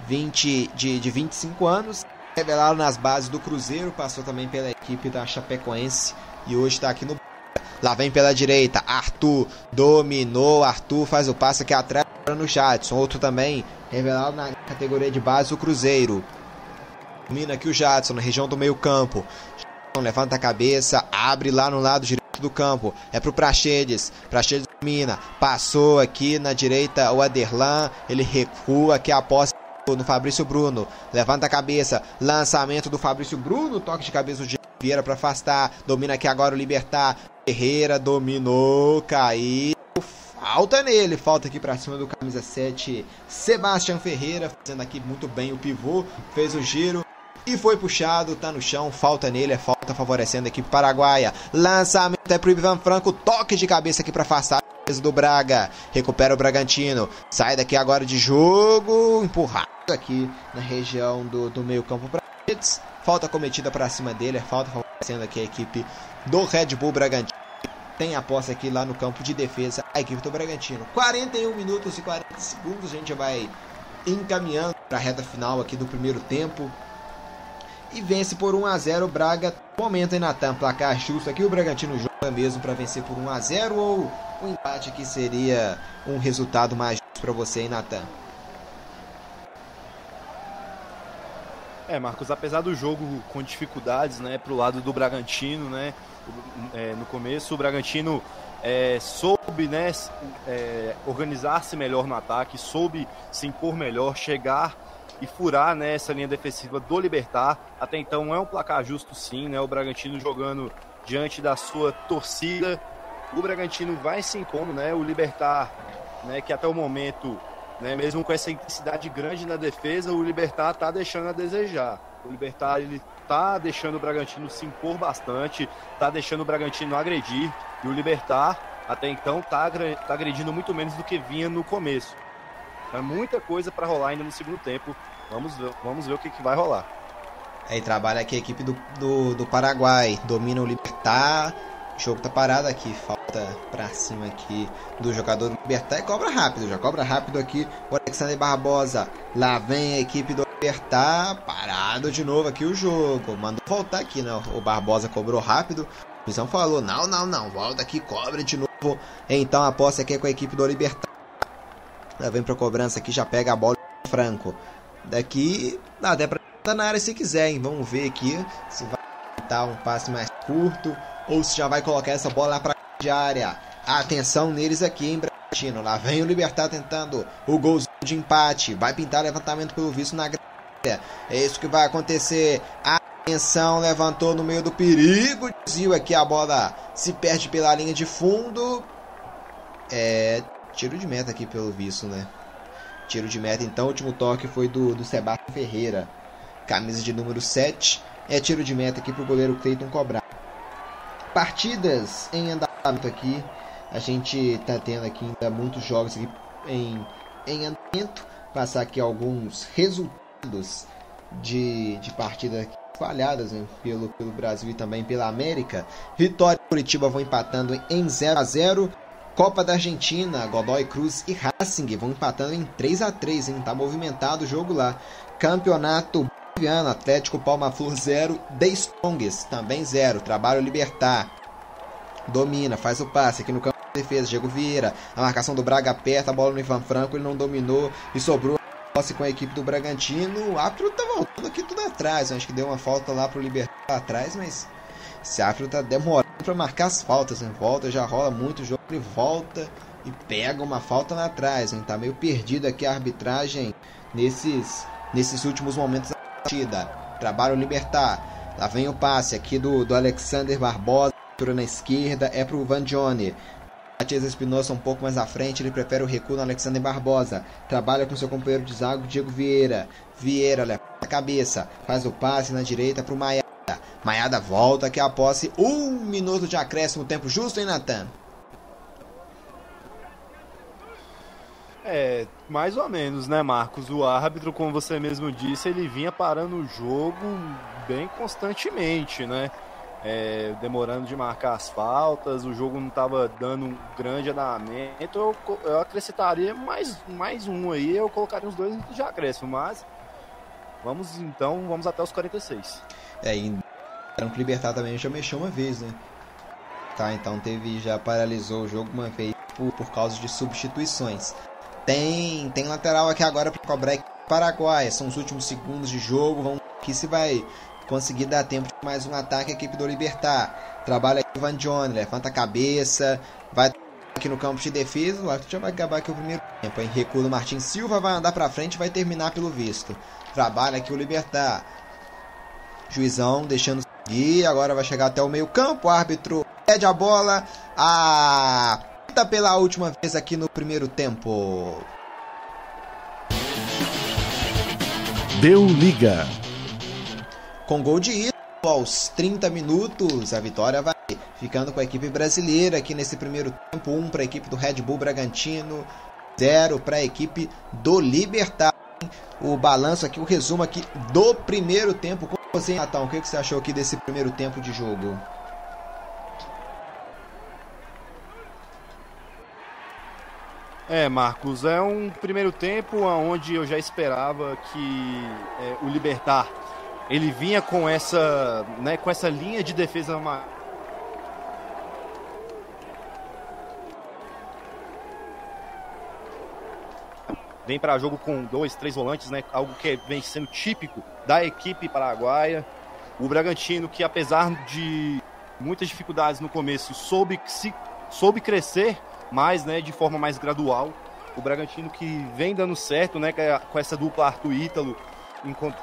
20 de, de 25 anos, revelado nas bases do Cruzeiro, passou também pela equipe da Chapecoense e hoje está aqui no. Lá vem pela direita, Arthur dominou, Arthur faz o passe aqui atrás no Jadson, outro também revelado na categoria de base do Cruzeiro. Domina aqui o Jadson na região do meio campo. Levanta a cabeça, abre lá no lado direito do campo. É pro Praxedes. Praxedes domina. Passou aqui na direita o Aderlan. Ele recua aqui a posse no Fabrício Bruno. Levanta a cabeça. Lançamento do Fabrício Bruno. Toque de cabeça do Vieira para afastar. Domina aqui agora o Libertar. Ferreira dominou. Caiu. Falta nele. Falta aqui para cima do camisa 7. Sebastião Ferreira. Fazendo aqui muito bem o pivô. Fez o giro. E foi puxado, tá no chão, falta nele, é falta favorecendo a equipe paraguaia. Lançamento é pro Ivan Franco, toque de cabeça aqui para afastar do Braga. Recupera o Bragantino. Sai daqui agora de jogo. Empurrado aqui na região do, do meio-campo para Falta cometida para cima dele. É falta favorecendo aqui a equipe do Red Bull Bragantino. Tem a posse aqui lá no campo de defesa a equipe do Bragantino. 41 minutos e 40 segundos. A gente vai encaminhando para a reta final aqui do primeiro tempo e vence por 1 a 0 o Braga. Momento aí, Natan, placar justo aqui. O Bragantino joga mesmo para vencer por 1 a 0 ou o empate aqui seria um resultado mais justo para você, hein, Natan? É, Marcos, apesar do jogo com dificuldades, né, pro lado do Bragantino, né, é, no começo o Bragantino é, soube, né, é, organizar-se melhor no ataque, soube se impor melhor, chegar e furar né, essa linha defensiva do Libertar. Até então é um placar justo sim, né? O Bragantino jogando diante da sua torcida. O Bragantino vai se impondo, né? O Libertar, né, que até o momento, né, mesmo com essa intensidade grande na defesa, o Libertar tá deixando a desejar. O Libertar ele tá deixando o Bragantino se impor bastante, tá deixando o Bragantino agredir e o Libertar até então tá, tá agredindo muito menos do que vinha no começo. É muita coisa para rolar ainda no segundo tempo. Vamos ver, vamos ver o que, que vai rolar. Aí trabalha aqui a equipe do, do, do Paraguai. Domina o Libertar. O jogo tá parado aqui. Falta pra cima aqui do jogador do Libertar. E cobra rápido. Já cobra rápido aqui o Alexander Barbosa. Lá vem a equipe do Libertar. Parado de novo aqui o jogo. Mandou voltar aqui, né? O Barbosa cobrou rápido. O Visão falou: não, não, não. Volta aqui, cobre de novo. Então a posse aqui é com a equipe do Libertar. Lá vem pra cobrança aqui. Já pega a bola. Franco. Daqui dá até pra na área se quiser, hein? Vamos ver aqui se vai dar um passe mais curto ou se já vai colocar essa bola lá pra de área. Atenção neles aqui, hein, Bragantino. Lá vem o Libertar tentando o gol de empate. Vai pintar levantamento pelo visto na grande. É isso que vai acontecer. Atenção, levantou no meio do perigo. Desvio aqui a bola se perde pela linha de fundo. É tiro de meta aqui pelo visto, né? Tiro de meta, então, o último toque foi do, do Sebastião Ferreira. Camisa de número 7. É tiro de meta aqui para o goleiro Cleiton cobrar. Partidas em andamento aqui. A gente está tendo aqui ainda muitos jogos aqui em, em andamento. Passar aqui alguns resultados de, de partidas espalhadas pelo, pelo Brasil e também pela América. Vitória e Curitiba vão empatando em 0 a 0 Copa da Argentina, Godoy Cruz e Racing vão empatando em 3 a 3 hein? Tá movimentado o jogo lá. Campeonato Atlético Palma Flor 0, The Strongest também 0. Trabalho Libertar. Domina, faz o passe aqui no campo de defesa. Diego Vieira, a marcação do Braga aperta a bola no Ivan Franco, ele não dominou e sobrou posse com a equipe do Bragantino. O árbitro tá voltando aqui tudo atrás. Acho que deu uma falta lá pro Libertar atrás, mas esse árbitro tá demorando para marcar as faltas, né? Volta, já rola muito o jogo, ele volta e pega uma falta lá atrás, hein? Tá meio perdido aqui a arbitragem nesses, nesses últimos momentos da partida. Trabalho libertar. Lá vem o passe aqui do, do Alexander Barbosa, na esquerda, é pro Van Johnny. Matias Espinosa um pouco mais à frente, ele prefere o recuo no Alexander Barbosa. Trabalha com seu companheiro de zago, Diego Vieira. Vieira leva a cabeça, faz o passe na direita pro Maia. Maiada volta que a posse. Um minuto de acréscimo, tempo justo, hein, Natan? É, mais ou menos, né, Marcos? O árbitro, como você mesmo disse, ele vinha parando o jogo bem constantemente, né? É, demorando de marcar as faltas, o jogo não estava dando um grande andamento. Eu, eu acrescentaria mais, mais um aí, eu colocaria os dois de acréscimo, mas vamos então, vamos até os 46. É, e Branco Libertar também já mexeu uma vez, né? Tá, então teve, já paralisou o jogo uma vez por, por causa de substituições. Tem, tem lateral aqui agora para cobrar Paraguai. São os últimos segundos de jogo. Vamos aqui se vai conseguir dar tempo de mais um ataque a equipe do Libertar. Trabalha aqui Van John, levanta a cabeça, vai aqui no campo de defesa. O árbitro já vai acabar aqui o primeiro tempo. Em recuo do Martin Silva vai andar para frente, vai terminar pelo visto. Trabalha aqui o Libertar. Juizão deixando seguir. Agora vai chegar até o meio-campo. O árbitro pede a bola. A pita pela última vez aqui no primeiro tempo. Deu liga. Com gol de ida aos 30 minutos, a vitória vai ficando com a equipe brasileira aqui nesse primeiro tempo. 1 um para a equipe do Red Bull Bragantino, 0 para a equipe do Libertar. O balanço aqui, o resumo aqui do primeiro tempo você, Natal, o que você achou aqui desse primeiro tempo de jogo? É, Marcos, é um primeiro tempo onde eu já esperava que é, o Libertar ele vinha com essa, né, com essa linha de defesa vem para jogo com dois, três volantes, né? Algo que vem sendo típico da equipe paraguaia. O Bragantino, que apesar de muitas dificuldades no começo, soube, se, soube crescer mais, né? De forma mais gradual. O Bragantino que vem dando certo, né? Com essa dupla Arthur Ítalo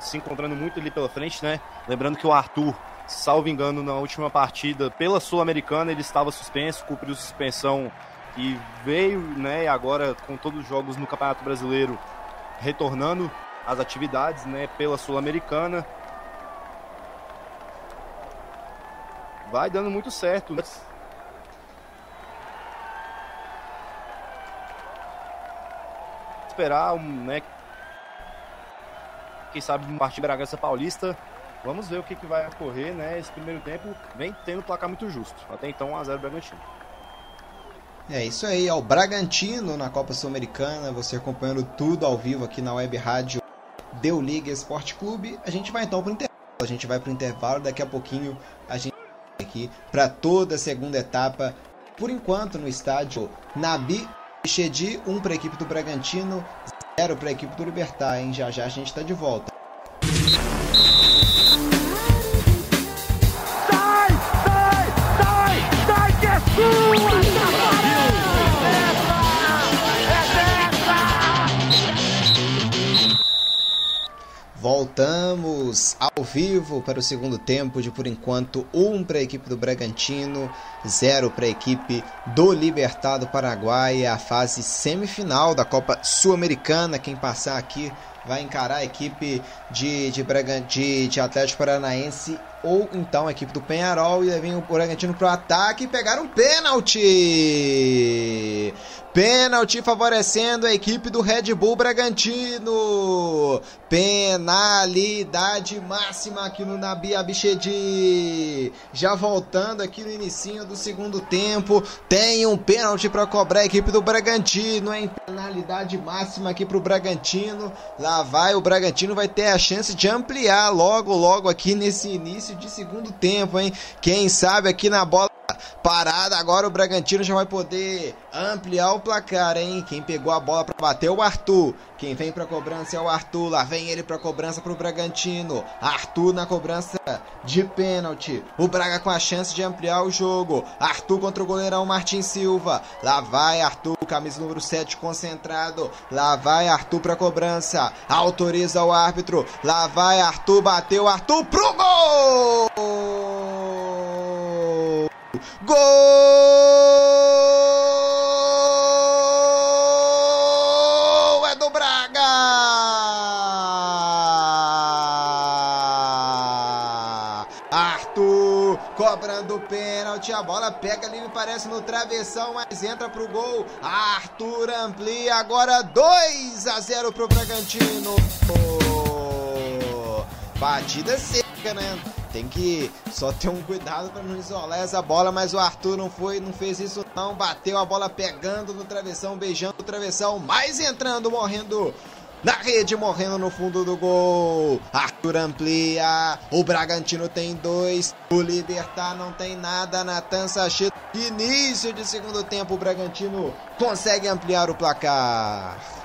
se encontrando muito ali pela frente, né? Lembrando que o Arthur, salvo engano, na última partida pela Sul-Americana, ele estava suspenso, cumpriu suspensão e veio, né, agora com todos os jogos no Campeonato Brasileiro retornando às atividades, né, pela Sul-Americana. Vai dando muito certo. Esperar, um, né? Quem sabe partido Bragança Paulista. Vamos ver o que, que vai ocorrer, né? Esse primeiro tempo vem tendo placar muito justo. Até então, 1x0 Bragantino. É isso aí, é o Bragantino na Copa Sul-Americana, você acompanhando tudo ao vivo aqui na web rádio Deu Liga Esporte Clube. A gente vai então para o intervalo. A gente vai para o intervalo, daqui a pouquinho a gente vai aqui para toda a segunda etapa. Por enquanto, no estádio Nabi Chedi, um para a equipe do Bragantino, zero para a equipe do Libertar, hein? Já já a gente está de volta. Sai, sai, sai, sai que é sua! Voltamos ao vivo para o segundo tempo de por enquanto um para a equipe do Bragantino, zero para a equipe do Libertado Paraguai, a fase semifinal da Copa Sul-Americana. Quem passar aqui vai encarar a equipe de, de, de, de Atlético Paranaense ou então a equipe do Penharol e vem o Bragantino para o ataque e pegaram um pênalti. Pênalti favorecendo a equipe do Red Bull Bragantino. Penalidade máxima aqui no Nabi Abichedi. Já voltando aqui no início do segundo tempo, tem um pênalti para cobrar a equipe do Bragantino, hein? Penalidade máxima aqui para o Bragantino. Lá vai o Bragantino vai ter a chance de ampliar logo logo aqui nesse início de segundo tempo, hein? Quem sabe aqui na bola parada, agora o Bragantino já vai poder ampliar o placar, hein? Quem pegou a bola para bater é o Arthur. Quem vem para cobrança é o Arthur. Lá vem ele para cobrança pro Bragantino. Arthur na cobrança de pênalti. O Braga com a chance de ampliar o jogo. Arthur contra o goleirão Martin Silva. Lá vai Arthur, camisa número 7 concentrado. Lá vai Arthur para cobrança. Autoriza o árbitro. Lá vai Arthur, bateu Arthur pro gol! Gol! É do Braga! Arthur cobrando pênalti, a bola pega ali, me parece no travessão, mas entra pro gol. Arthur amplia agora 2 a 0 pro Bragantino. Batida seca, né? Tem que só ter um cuidado para não isolar essa bola, mas o Arthur não foi, não fez isso não, bateu a bola pegando no travessão, beijando o travessão, mas entrando, morrendo na rede, morrendo no fundo do gol. Arthur amplia, o Bragantino tem dois, o Libertar não tem nada, Natan Sachê. Início de segundo tempo, o Bragantino consegue ampliar o placar.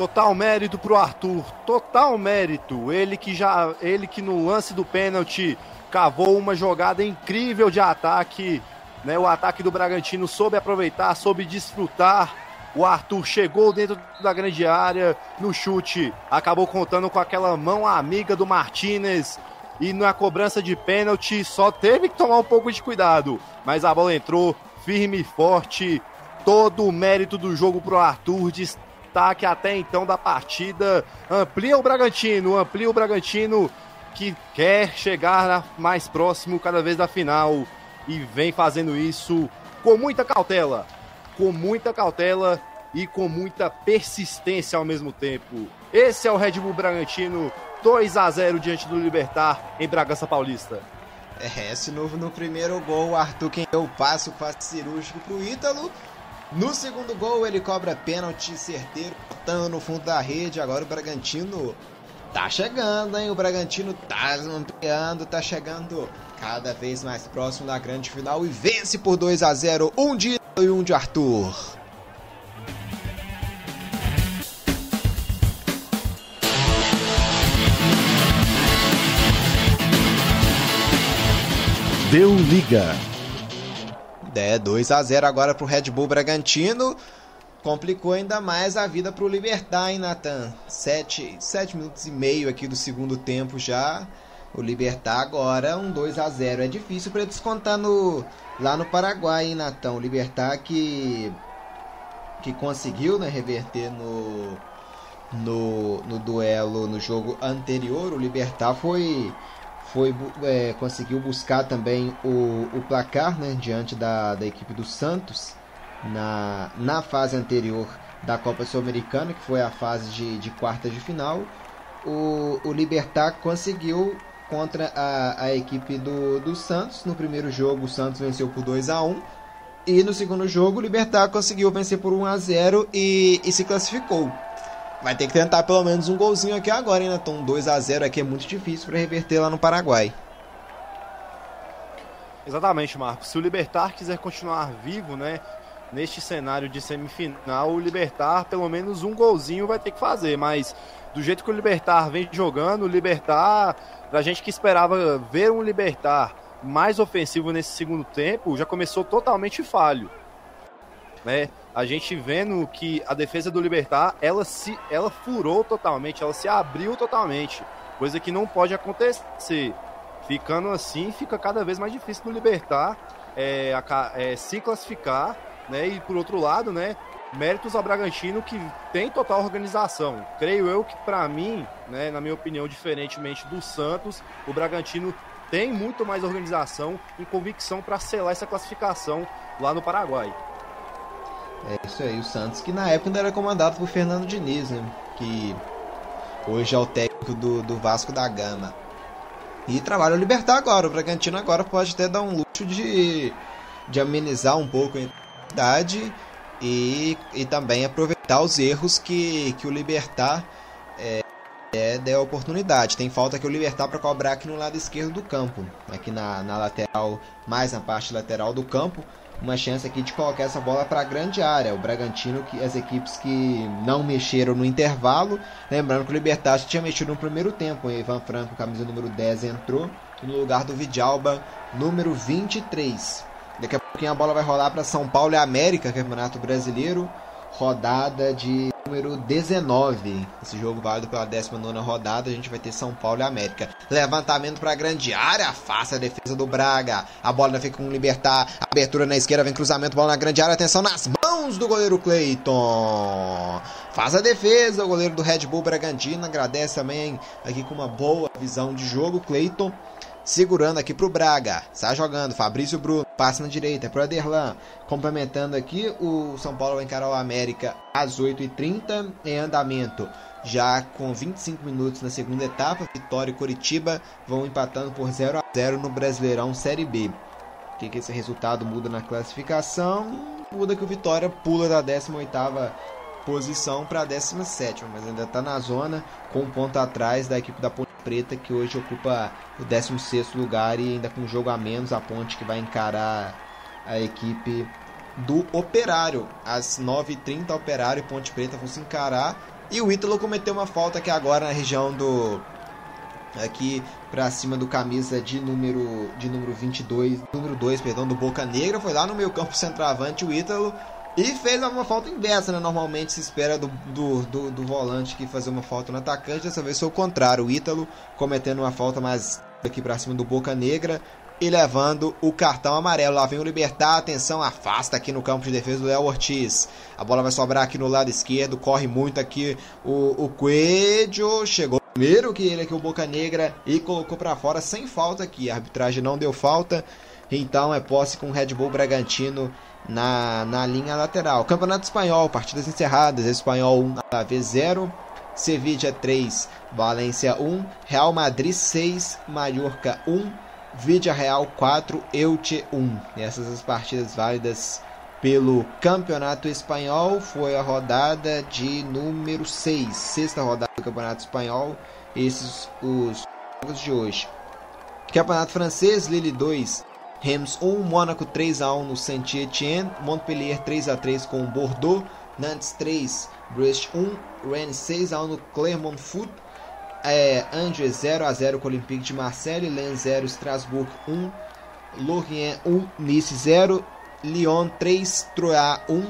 Total mérito pro Arthur, total mérito. Ele que já, ele que no lance do pênalti cavou uma jogada incrível de ataque, né? O ataque do Bragantino soube aproveitar, soube desfrutar. O Arthur chegou dentro da grande área no chute, acabou contando com aquela mão amiga do Martinez e na cobrança de pênalti só teve que tomar um pouco de cuidado, mas a bola entrou firme e forte. Todo o mérito do jogo pro Arthur, até então da partida. Amplia o Bragantino, amplia o Bragantino que quer chegar mais próximo cada vez da final e vem fazendo isso com muita cautela, com muita cautela e com muita persistência ao mesmo tempo. Esse é o Red Bull Bragantino 2 a 0 diante do Libertar em Bragança Paulista. É, esse novo no primeiro gol, o Arthur quem deu o passo, passe cirúrgico pro Ítalo. No segundo gol, ele cobra pênalti certeiro, botando no fundo da rede. Agora o Bragantino tá chegando, hein? O Bragantino tá ampliando, tá chegando cada vez mais próximo da grande final e vence por 2 a 0 um de e um de Arthur. Deu liga. É, 2 a 0 agora pro Red Bull Bragantino. Complicou ainda mais a vida pro Libertar, hein, Nathan? 7, 7 minutos e meio aqui do segundo tempo já. O Libertar agora um 2 a 0 É difícil para descontar no, lá no Paraguai, hein, Nathan? O Libertar que, que conseguiu né, reverter no, no, no duelo, no jogo anterior. O Libertar foi foi é, conseguiu buscar também o, o placar né, diante da, da equipe do Santos na, na fase anterior da Copa Sul-Americana, que foi a fase de, de quartas de final, o, o Libertar conseguiu contra a, a equipe do, do Santos. No primeiro jogo, o Santos venceu por 2 a 1 e no segundo jogo, o Libertar conseguiu vencer por 1 a 0 e, e se classificou. Vai ter que tentar pelo menos um golzinho aqui agora, hein, Natom? 2 a 0 aqui é muito difícil para reverter lá no Paraguai. Exatamente, Marcos. Se o Libertar quiser continuar vivo, né, neste cenário de semifinal, o Libertar pelo menos um golzinho vai ter que fazer, mas do jeito que o Libertar vem jogando, o Libertar, pra gente que esperava ver um Libertar mais ofensivo nesse segundo tempo, já começou totalmente falho. Né? A gente vendo que a defesa do Libertar, ela se ela furou totalmente, ela se abriu totalmente, coisa que não pode acontecer. Ficando assim, fica cada vez mais difícil no Libertar é, é, se classificar, né? E por outro lado, né? Méritos ao Bragantino que tem total organização. Creio eu que para mim, né, na minha opinião, diferentemente do Santos, o Bragantino tem muito mais organização e convicção para selar essa classificação lá no Paraguai. É isso aí, o Santos que na época ainda era comandado por Fernando Diniz, né? que hoje é o técnico do, do Vasco da Gama. E trabalha o Libertar agora, o Bragantino agora pode até dar um luxo de, de amenizar um pouco a idade e, e também aproveitar os erros que, que o Libertar é, é, der oportunidade. Tem falta que o Libertar para cobrar aqui no lado esquerdo do campo, aqui na, na lateral, mais na parte lateral do campo. Uma chance aqui de colocar essa bola para a grande área. O Bragantino, que as equipes que não mexeram no intervalo. Lembrando que o Libertar tinha mexido no primeiro tempo. O Ivan Franco, camisa número 10, entrou no lugar do Vidalba, número 23. Daqui a pouquinho a bola vai rolar para São Paulo e América, Campeonato Brasileiro rodada de número 19. Esse jogo válido pela 19 rodada. A gente vai ter São Paulo e América. Levantamento para a grande área. Faça a defesa do Braga. A bola ainda fica com o Libertar. Abertura na esquerda. Vem cruzamento. Bola na grande área. Atenção nas mãos do goleiro Cleiton. Faz a defesa. O goleiro do Red Bull Bragantino. Agradece também aqui com uma boa visão de jogo. Cleiton segurando aqui para o Braga. Sai jogando. Fabrício Bruno. Passa na direita. Para o Aderlan. Complementando aqui. O São Paulo vai encarar o América às 8h30. Em andamento. Já com 25 minutos na segunda etapa. Vitória e Curitiba vão empatando por 0 a 0 no Brasileirão Série B. O que, que esse resultado muda na classificação? Muda que o Vitória pula da 18ª posição para a 17, mas ainda está na zona com um ponto atrás da equipe da Ponte Preta que hoje ocupa o 16 lugar e ainda com um jogo a menos a Ponte que vai encarar a equipe do Operário. Às 9h30 Operário e Ponte Preta vão se encarar. E o Ítalo cometeu uma falta aqui agora na região do aqui para cima do camisa de número de número 22, número 2, perdão, do Boca Negra, foi lá no meio campo centroavante o Ítalo e fez uma falta inversa, né? Normalmente se espera do, do, do, do, volante que fazer uma falta no atacante. Dessa vez foi o contrário. O Ítalo cometendo uma falta mais aqui para cima do Boca Negra e levando o cartão amarelo. Lá vem o Libertar. Atenção, afasta aqui no campo de defesa do Léo Ortiz. A bola vai sobrar aqui no lado esquerdo. Corre muito aqui o, o Coelho. Chegou primeiro que ele aqui, o Boca Negra, e colocou para fora sem falta aqui. A arbitragem não deu falta. Então é posse com o Red Bull Bragantino na, na linha lateral. Campeonato Espanhol, partidas encerradas. Espanhol 1, Alavés 0. Sevilla 3, Valência 1. Real Madrid 6, Mallorca 1. Vidia Real 4, Elche 1. essas as partidas válidas pelo Campeonato Espanhol. Foi a rodada de número 6, sexta rodada do Campeonato Espanhol. Esses os jogos de hoje. Campeonato Francês, Lille 2, Reims 1, Mônaco 3 a 1 no Saint-Étienne, Montpellier 3 a 3 com o Bordeaux, Nantes 3, Brest 1, Rennes 6 a 1 no Clermont Foot, é, Angers 0 a 0 com o Olympique de Marseille, Lens 0, Strasbourg 1, Lorient 1, Nice 0, Lyon 3, Troyes 1,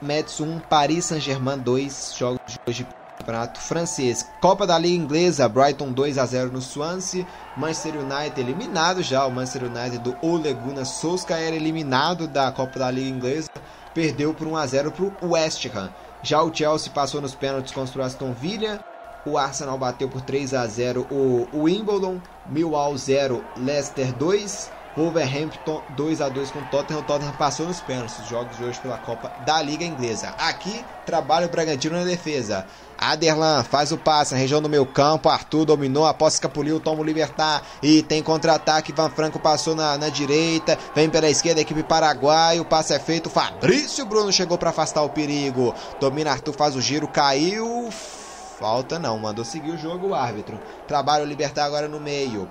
Metz 1, Paris Saint-Germain 2, jogos de hoje Campeonato Francês. Copa da Liga Inglesa, Brighton 2 a 0 no Swansea. Manchester United eliminado já. O Manchester United do Ole Gunnar Solskjaer eliminado da Copa da Liga Inglesa. Perdeu por 1 a 0 para o West Ham. Já o Chelsea passou nos pênaltis contra o Aston Villa. O Arsenal bateu por 3 a 0 o Wimbledon. Millwall 0, Leicester 2. Wolverhampton 2 a 2 com o Tottenham. O Tottenham passou nos pênaltis os jogos de hoje pela Copa da Liga Inglesa. Aqui trabalha o Bragantino na defesa. Aderlan faz o passe na região do meio campo. Arthur dominou, a posse toma o Libertar e tem contra-ataque. Van Franco passou na, na direita, vem pela esquerda, equipe paraguaia. O passe é feito. Fabrício Bruno chegou para afastar o perigo. Domina Arthur, faz o giro, caiu. Falta não, mandou seguir o jogo o árbitro. Trabalha o Libertar agora no meio.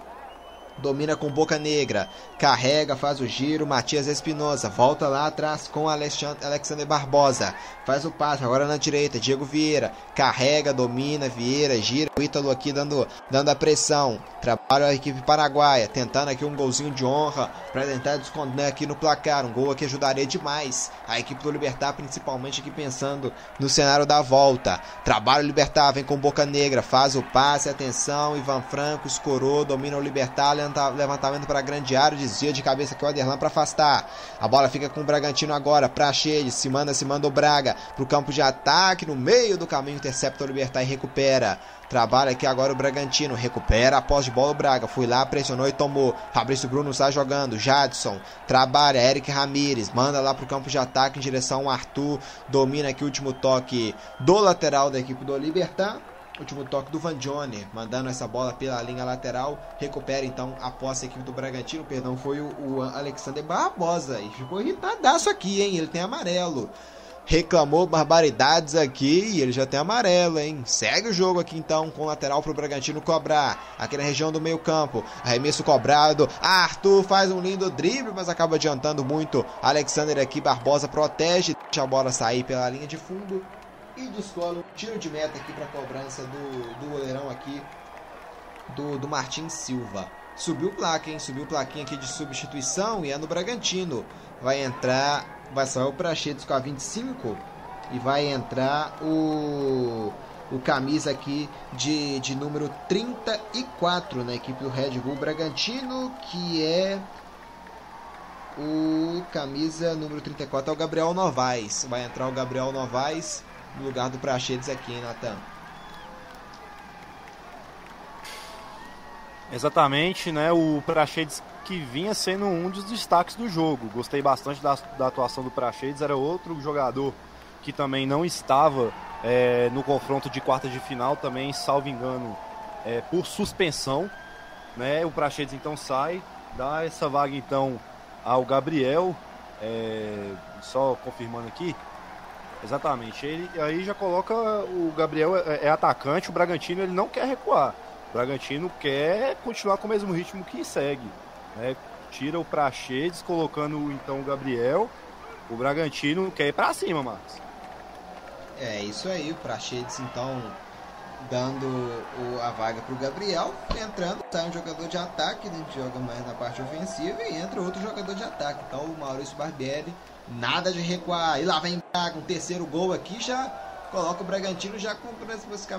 Domina com Boca Negra. Carrega, faz o giro. Matias Espinosa. Volta lá atrás com Alexandre Barbosa. Faz o passe. Agora na direita. Diego Vieira. Carrega, domina. Vieira. Gira. O Ítalo aqui dando, dando a pressão. Trabalha a equipe paraguaia. Tentando aqui um golzinho de honra. Para tentar esconder aqui no placar. Um gol aqui ajudaria demais. A equipe do Libertar, principalmente aqui pensando no cenário da volta. Trabalha o Libertar. Vem com Boca Negra. Faz o passe. Atenção. Ivan Franco escorou. Domina o Libertar levantamento para a grande área, desvia de cabeça que o Aderlan para afastar. A bola fica com o Bragantino agora, Praxedes, se manda, se manda o Braga pro campo de ataque, no meio do caminho, intercepta o Libertar e recupera. Trabalha aqui agora o Bragantino, recupera a posse de bola o Braga, foi lá, pressionou e tomou. Fabrício Bruno está jogando, Jadson, trabalha, Eric Ramires, manda lá pro campo de ataque em direção ao Arthur, domina aqui o último toque do lateral da equipe do Libertar. Último toque do Van Johnny, mandando essa bola pela linha lateral. Recupera então a posse a equipe do Bragantino. Perdão, foi o, o Alexander Barbosa. E ficou irritadaço aqui, hein? Ele tem amarelo. Reclamou barbaridades aqui e ele já tem amarelo, hein? Segue o jogo aqui então com o lateral pro Bragantino cobrar. Aqui na região do meio-campo. Arremesso cobrado. Arthur faz um lindo drible, mas acaba adiantando muito. Alexander aqui, Barbosa protege. Deixa a bola sair pela linha de fundo e descola um tiro de meta aqui para cobrança do, do goleirão aqui do, do Martins Silva. Subiu placa, hein? Subiu plaquinha aqui de substituição e é no Bragantino. Vai entrar, vai sair o Prachedes com a 25 e vai entrar o o camisa aqui de, de número 34 na equipe do Red Bull Bragantino, que é o camisa número 34 é o Gabriel Novaes. Vai entrar o Gabriel Novaes no lugar do Praxedes aqui, hein, Natan? Exatamente, né? O Praxedes que vinha sendo um dos destaques do jogo. Gostei bastante da, da atuação do Praxedes. Era outro jogador que também não estava é, no confronto de quarta de final, também, salvo engano, é, por suspensão. Né? O Praxedes então sai, dá essa vaga então ao Gabriel. É, só confirmando aqui, Exatamente. Ele aí já coloca o Gabriel é, é, atacante, o Bragantino ele não quer recuar. O Bragantino quer continuar com o mesmo ritmo que segue. Né? Tira o Praxedes, colocando então o Gabriel. O Bragantino quer ir pra cima, Marcos. É isso aí, o Praxedes então dando o, a vaga pro Gabriel, entrando, sai um jogador de ataque, né, que joga mais na parte ofensiva, e entra outro jogador de ataque. Então o Maurício Barbieri Nada de recuar. E lá vem Braga, um terceiro gol aqui já coloca o Bragantino já com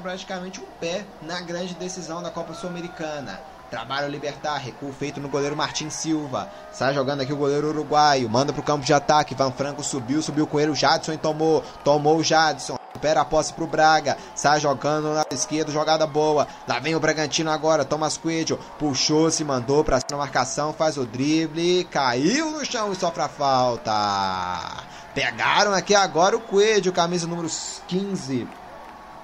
praticamente um pé na grande decisão da Copa Sul-Americana. Trabalho libertar, recuo feito no goleiro Martin Silva. Sai jogando aqui o goleiro uruguaio, manda pro campo de ataque. Van Franco subiu, subiu o Jadson e tomou. Tomou o Jadson. Recupera a posse pro Braga. Sai jogando na esquerda, jogada boa. Lá vem o Bragantino agora. Thomas Coelho puxou, se mandou pra cima marcação, faz o drible. Caiu no chão e sofre a falta. Pegaram aqui agora o Coelho, camisa número 15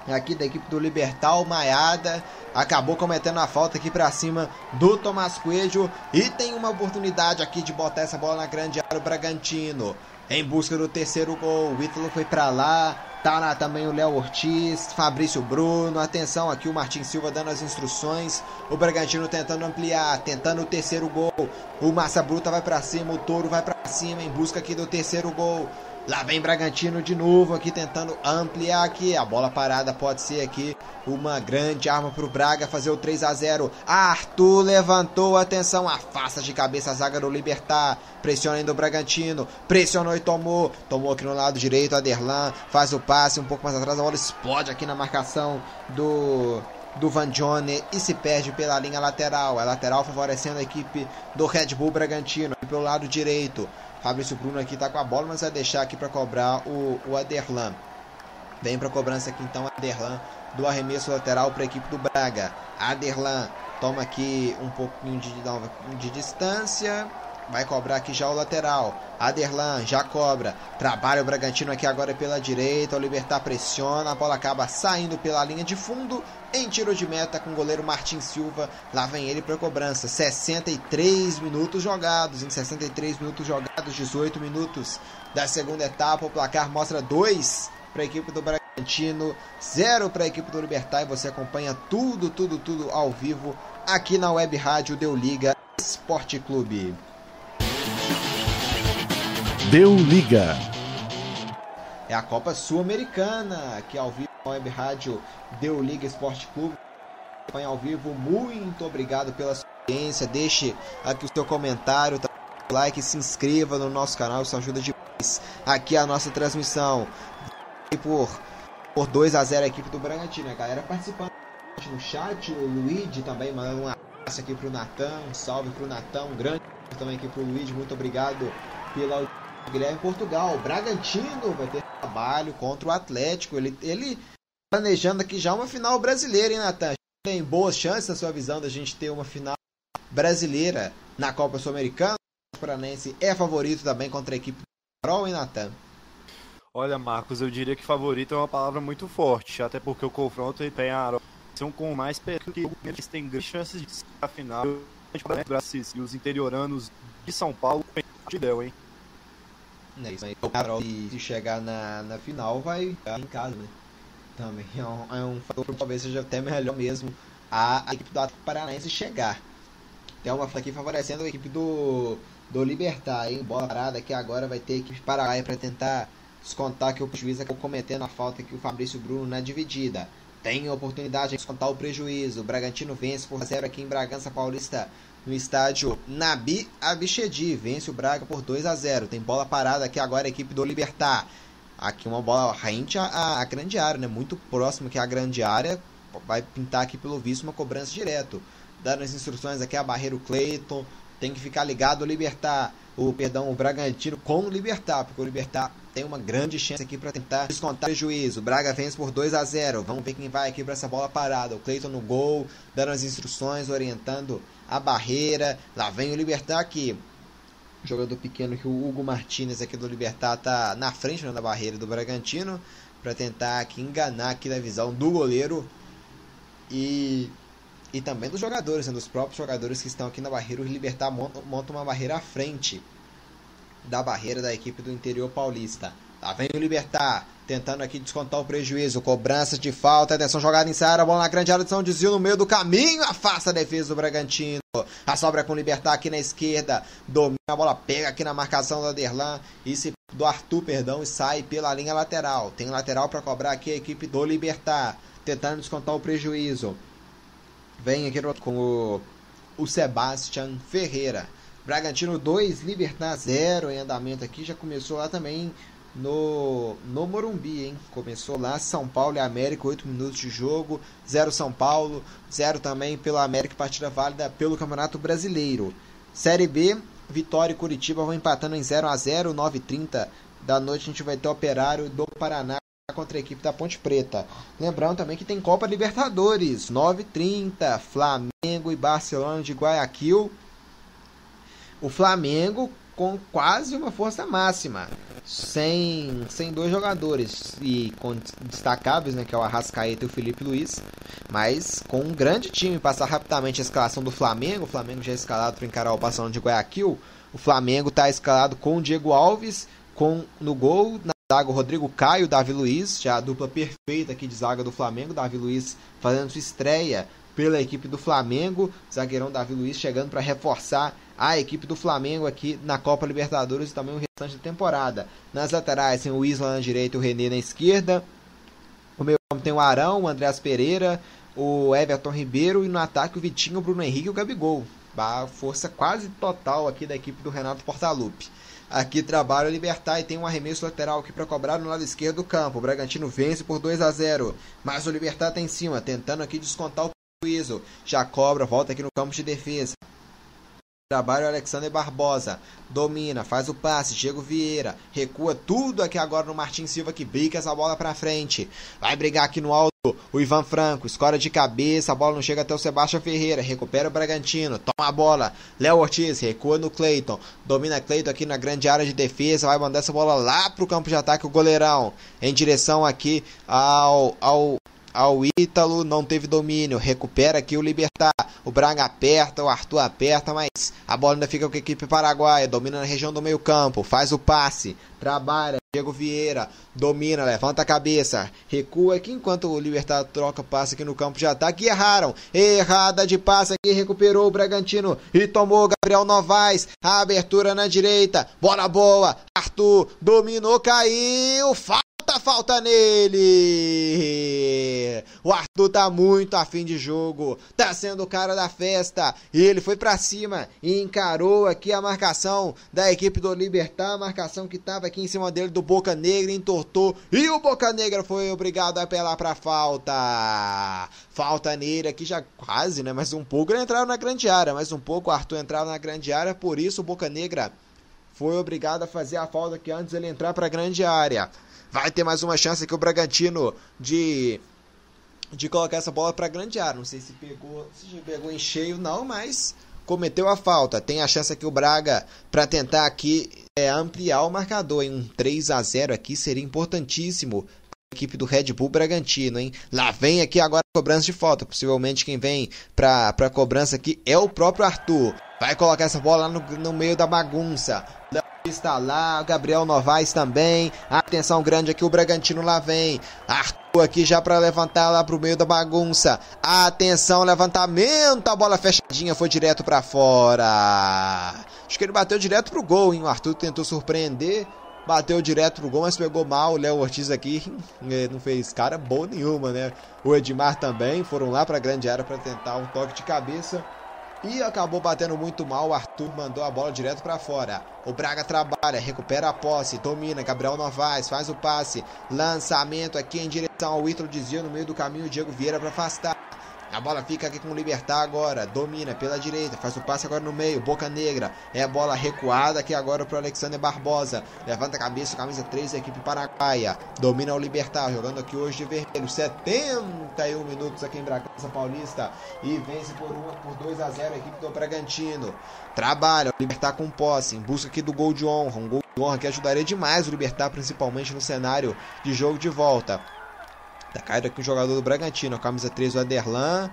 aqui da equipe do Libertal Maiada acabou cometendo a falta aqui para cima do Tomás Coelho e tem uma oportunidade aqui de botar essa bola na grande área o Bragantino em busca do terceiro gol. O Ítalo foi para lá, tá lá também o Léo Ortiz, Fabrício Bruno. Atenção aqui o Martin Silva dando as instruções. O Bragantino tentando ampliar, tentando o terceiro gol. O Massa Bruta vai para cima, o Touro vai para cima em busca aqui do terceiro gol. Lá vem Bragantino de novo aqui tentando ampliar aqui. A bola parada pode ser aqui uma grande arma para o Braga fazer o 3 a 0. Arthur levantou, atenção, afasta de cabeça a zaga do Libertar. Pressiona ainda o Bragantino. Pressionou e tomou. Tomou aqui no lado direito. Aderlan faz o passe um pouco mais atrás. A bola explode aqui na marcação do do Van Johnny e se perde pela linha lateral. É lateral favorecendo a equipe do Red Bull Bragantino. Pelo lado direito. Fabrício Bruno aqui tá com a bola, mas vai deixar aqui para cobrar o, o Aderlan. Vem para cobrança aqui então Aderlan do arremesso lateral para a equipe do Braga. Aderlan toma aqui um pouquinho de, de distância. Vai cobrar aqui já o lateral. Aderlan já cobra. Trabalha o Bragantino aqui agora pela direita. O Libertar pressiona. A bola acaba saindo pela linha de fundo. Em tiro de meta com o goleiro Martin Silva. Lá vem ele para cobrança. 63 minutos jogados. Em 63 minutos jogados, 18 minutos da segunda etapa. O placar mostra 2 para a equipe do Bragantino, 0 para a equipe do Libertar. E você acompanha tudo, tudo, tudo ao vivo aqui na web rádio Deu Liga Esporte Clube. Deu Liga. É a Copa Sul-Americana, aqui ao vivo na web rádio Deu Liga Esporte Clube. Acompanha ao vivo, muito obrigado pela sua audiência. Deixe aqui o seu comentário, tá? like, se inscreva no nosso canal, isso ajuda demais. Aqui a nossa transmissão por, por 2 a 0 a equipe do Bragantino. A galera participando no chat, o Luigi também mandando um abraço aqui pro Natan, um salve pro Natan, um grande também aqui pro Luigi, muito obrigado pela Guilherme Portugal. O Bragantino vai ter trabalho contra o Atlético. Ele, ele planejando aqui já uma final brasileira, hein, Natan? Tem boas chances, na sua visão, da gente ter uma final brasileira na Copa Sul-Americana. O Paranense é favorito também contra a equipe do Carol, hein, Natan? Olha, Marcos, eu diria que favorito é uma palavra muito forte, até porque o confronto entre Penharol são com mais perto que eles têm grandes chances de ser a final. E os interioranos de São Paulo, hein? É isso aí. O Carol, se chegar na, na final, vai ficar em casa, né? Também é um, é um fator que talvez seja até melhor mesmo a, a equipe do Atlético Paranaense chegar. Tem uma aqui favorecendo a equipe do, do Libertar, hein? Bola parada que agora vai ter a equipe Paraguai para tentar descontar que o juiz acabou cometendo a falta que o Fabrício Bruno na dividida. Tem a oportunidade de descontar o prejuízo. O Bragantino vence por 0 aqui em Bragança Paulista no estádio Nabi Abichedi. Vence o Braga por 2 a 0. Tem bola parada aqui agora a equipe do Libertar. Aqui uma bola rente à, grande área, né? Muito próximo que a grande área. Vai pintar aqui pelo visto uma cobrança direto. Dando as instruções aqui a barreiro Cleiton. Tem que ficar ligado o Libertar. O perdão, o Bragantino com o Libertar, porque o Libertar tem uma grande chance aqui para tentar descontar o prejuízo. Braga vence por 2 a 0. Vamos ver quem vai aqui para essa bola parada. O Cleiton no gol, dando as instruções, orientando a barreira. Lá vem o Libertar aqui. Jogador pequeno que o Hugo Martinez aqui do Libertar tá na frente né, da barreira do Bragantino para tentar aqui enganar aqui da visão do goleiro e e também dos jogadores, né, dos próprios jogadores que estão aqui na barreira. O Libertar monta, monta uma barreira à frente da barreira da equipe do interior paulista. Lá vem o Libertar, tentando aqui descontar o prejuízo. Cobrança de falta, atenção, jogada em Sara, bola na grande área de São Desvio no meio do caminho, afasta a defesa do Bragantino. A sobra com o Libertar aqui na esquerda, domina a bola, pega aqui na marcação do Aderlan e se do Arthur, perdão, e sai pela linha lateral. Tem lateral para cobrar aqui a equipe do Libertar, tentando descontar o prejuízo. Vem aqui com o, o Sebastian Ferreira. Bragantino 2, Libertar 0 em andamento aqui. Já começou lá também no, no Morumbi, hein? Começou lá São Paulo e América, 8 minutos de jogo. 0 São Paulo, 0 também pela América, partida válida pelo Campeonato Brasileiro. Série B, Vitória e Curitiba vão empatando em 0 a 0 9h30 da noite a gente vai ter Operário do Paraná contra a equipe da Ponte Preta. Lembrando também que tem Copa Libertadores, 9h30, Flamengo e Barcelona de Guayaquil. O Flamengo com quase uma força máxima, sem, sem dois jogadores e com destacáveis, né, que é o Arrascaeta e o Felipe Luiz, mas com um grande time. Passar rapidamente a escalação do Flamengo, o Flamengo já é escalado para encarar o Barcelona de Guayaquil. O Flamengo está escalado com o Diego Alves, com no gol, na zaga o Rodrigo Caio, Davi Luiz, já a dupla perfeita aqui de zaga do Flamengo, Davi Luiz fazendo sua estreia pela equipe do Flamengo, zagueirão Davi Luiz chegando para reforçar a equipe do Flamengo aqui na Copa Libertadores e também o restante da temporada. Nas laterais tem o Isla na direita e o René na esquerda. O meio campo tem o Arão, o Andréas Pereira, o Everton Ribeiro e no ataque o Vitinho, o Bruno Henrique e o Gabigol. A força quase total aqui da equipe do Renato Portaluppi. Aqui trabalha o Libertar e tem um arremesso lateral aqui para cobrar no lado esquerdo do campo. O Bragantino vence por 2 a 0, mas o Libertar está em cima, tentando aqui descontar o prejuízo. Já cobra, volta aqui no campo de defesa. Trabalha o Alexander Barbosa. Domina, faz o passe. Diego Vieira. Recua tudo aqui agora no Martin Silva que briga essa bola pra frente. Vai brigar aqui no alto. O Ivan Franco. Escora de cabeça. A bola não chega até o Sebastião Ferreira. Recupera o Bragantino. Toma a bola. Léo Ortiz. Recua no Cleiton. Domina Cleiton aqui na grande área de defesa. Vai mandar essa bola lá pro campo de ataque. O goleirão. Em direção aqui ao, ao ao Ítalo, não teve domínio, recupera aqui o Libertar, o Braga aperta, o Arthur aperta, mas a bola ainda fica com a equipe paraguaia, domina na região do meio campo, faz o passe, trabalha, Diego Vieira, domina, levanta a cabeça, recua aqui enquanto o Libertar troca passe aqui no campo de ataque, e erraram, errada de passe aqui, recuperou o Bragantino e tomou Gabriel Novaes, a abertura na direita, bola boa, Arthur dominou, caiu, falta falta nele. O Arthur tá muito afim de jogo, tá sendo o cara da festa. E ele foi para cima e encarou aqui a marcação da equipe do Libertar, a marcação que tava aqui em cima dele do Boca Negra, entortou e o Boca Negra foi obrigado a apelar para falta. Falta nele aqui já quase, né? Mais um pouco ele entrava na grande área, mais um pouco o Arthur entrava na grande área, por isso o Boca Negra foi obrigado a fazer a falta que antes ele entrar para grande área. Vai ter mais uma chance aqui o Bragantino de de colocar essa bola para grande área. Não sei se pegou, se pegou em cheio não, mas cometeu a falta. Tem a chance aqui o Braga para tentar aqui é, ampliar o marcador em um 3 a 0 aqui seria importantíssimo equipe do Red Bull Bragantino, hein? Lá vem aqui agora a cobrança de falta. Possivelmente quem vem para a cobrança aqui é o próprio Arthur. Vai colocar essa bola no, no meio da bagunça está lá, Gabriel Novaes também. Atenção grande aqui, o Bragantino lá vem. Arthur aqui já para levantar lá pro meio da bagunça. Atenção, levantamento, a bola fechadinha foi direto para fora. Acho que ele bateu direto pro gol, hein? O Arthur tentou surpreender. Bateu direto pro gol, mas pegou mal. O Léo Ortiz aqui (laughs) eh, não fez cara boa nenhuma, né? O Edmar também foram lá para a grande área para tentar um toque de cabeça e acabou batendo muito mal. O Arthur mandou a bola direto para fora. O Braga trabalha, recupera a posse, domina. Gabriel Novaes faz o passe. Lançamento aqui em direção ao Ítalo Dizia no meio do caminho. Diego Vieira para afastar. A bola fica aqui com o Libertar agora. Domina pela direita. Faz o passe agora no meio. Boca Negra. É a bola recuada aqui agora para o Alexander Barbosa. Levanta a cabeça. Camisa 3 da equipe paraguaia. Domina o Libertar. Jogando aqui hoje de vermelho. 71 minutos aqui em Bragança Paulista. E vence por, uma, por 2 a 0 a equipe do Bragantino. Trabalha. O Libertar com posse. Em busca aqui do gol de honra. Um gol de honra que ajudaria demais o Libertar, principalmente no cenário de jogo de volta. Tá caído aqui o jogador do Bragantino, camisa 3 o Aderlan.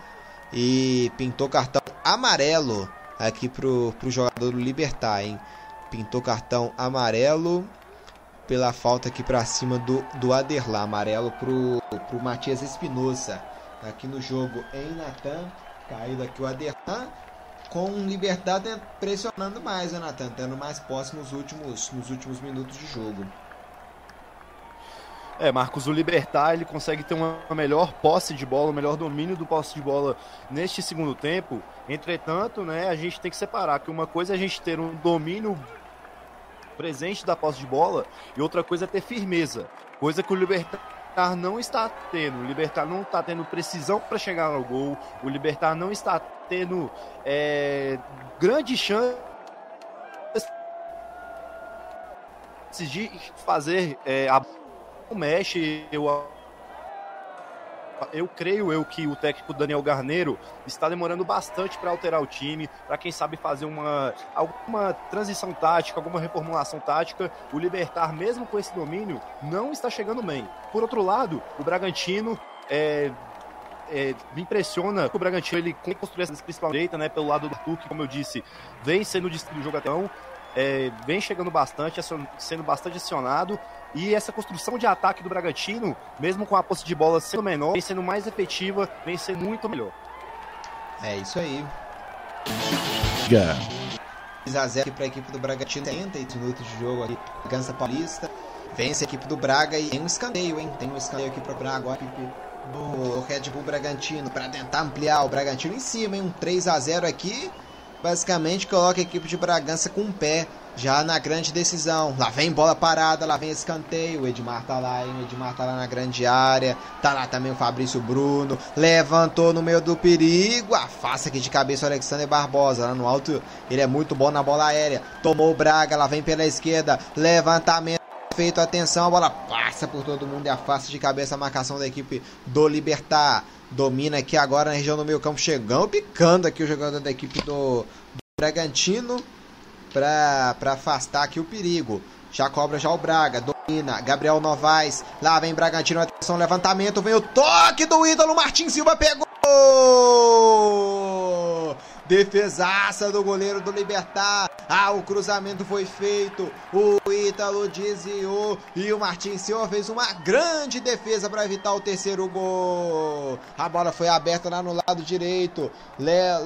E pintou cartão amarelo aqui pro, pro jogador do Libertar, hein? Pintou cartão amarelo pela falta aqui para cima do, do Aderlan. Amarelo pro, pro Matias Espinosa. Aqui no jogo em Natan. Caído aqui o Aderlan. Com o Libertar pressionando mais, né, Natan? Tendo mais posse nos últimos, nos últimos minutos de jogo. É, Marcos, o Libertar ele consegue ter uma melhor posse de bola, um melhor domínio do posse de bola neste segundo tempo. Entretanto, né, a gente tem que separar que uma coisa é a gente ter um domínio presente da posse de bola e outra coisa é ter firmeza, coisa que o Libertar não está tendo. O Libertar não está tendo precisão para chegar ao gol. O Libertar não está tendo é, grande chance de fazer é, a mexe, eu eu creio eu que o técnico Daniel Garneiro está demorando bastante para alterar o time, para quem sabe fazer uma alguma transição tática, alguma reformulação tática. O Libertar, mesmo com esse domínio, não está chegando bem. Por outro lado, o Bragantino é, é, me impressiona que o Bragantino ele construiu essa principal direita, né, pelo lado do Arthur, que, como eu disse, vem sendo o jogo é, vem chegando bastante, sendo bastante acionado. E essa construção de ataque do Bragantino, mesmo com a posse de bola sendo menor, vem sendo mais efetiva, vem sendo muito melhor. É isso aí. 2 a 0 para a equipe do Bragantino, 38 minutos de jogo aqui, Gansa Paulista. Vence a equipe do Braga e tem um escanteio, hein? Tem um escanteio aqui para Braga, agora a equipe do Red Bull Bragantino para tentar ampliar o Bragantino em cima, hein? Um 3 a 0 aqui basicamente coloca a equipe de Bragança com o pé já na grande decisão. Lá vem bola parada, lá vem escanteio. O Edmar tá lá, hein? O Edmar tá lá na grande área. Tá lá também o Fabrício Bruno. Levantou no meio do perigo. Afasta aqui de cabeça o Alexander Barbosa. Lá no alto, ele é muito bom na bola aérea. Tomou o Braga, lá vem pela esquerda. Levantamento feito, atenção, a bola passa por todo mundo e afasta de cabeça a marcação da equipe do Libertar. Domina aqui agora na região do meio campo, chegando, picando aqui o jogador da equipe do, do Bragantino para afastar aqui o perigo. Já cobra já o Braga, domina, Gabriel Novaes, lá vem Bragantino, atenção, levantamento, vem o toque do ídolo, Martin Silva pegou! Defesaça do goleiro do Libertar. Ah, o cruzamento foi feito. O Ítalo desviou. E o Martins Silva fez uma grande defesa para evitar o terceiro gol. A bola foi aberta lá no lado direito.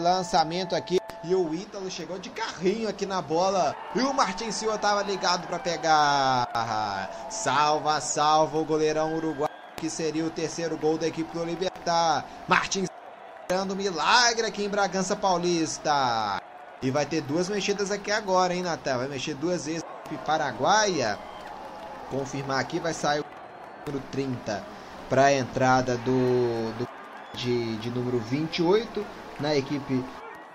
Lançamento aqui. E o Ítalo chegou de carrinho aqui na bola. E o Martins Silva estava ligado para pegar. Salva, salva o goleirão uruguai. Que seria o terceiro gol da equipe do Libertar. Martins Esperando milagre aqui em Bragança Paulista. E vai ter duas mexidas aqui agora, hein, Natal? Vai mexer duas vezes Paraguaia. Confirmar aqui, vai sair o número 30 para a entrada do, do de, de, número 28 na equipe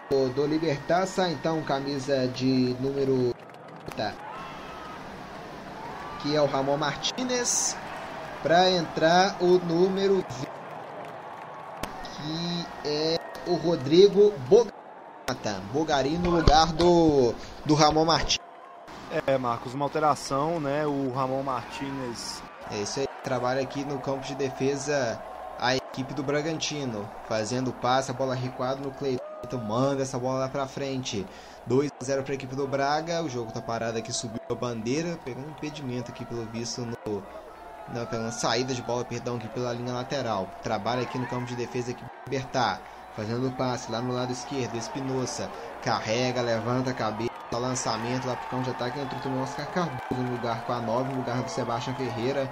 do, do Libertar. Sai então camisa de número 30, que é o Ramon Martinez. Para entrar o número 20 que é o Rodrigo Bogata. Bogari no lugar do, do Ramon Martins. É, Marcos, uma alteração, né? O Ramon Martinez. É isso aí, trabalha aqui no campo de defesa a equipe do Bragantino, fazendo passe, a bola recuada no Cleiton, manda essa bola lá pra frente. 2 a 0 para a equipe do Braga. O jogo tá parado aqui, subiu a bandeira, pegou um impedimento aqui pelo visto no não, pela saída de bola, perdão, aqui pela linha lateral. Trabalha aqui no campo de defesa aqui Libertar. Fazendo o passe lá no lado esquerdo, Espinosa. Carrega, levanta a cabeça, lançamento lá pro campo de ataque. Também o Oscar Cardoso no lugar com a 9, no lugar do Sebastião Ferreira.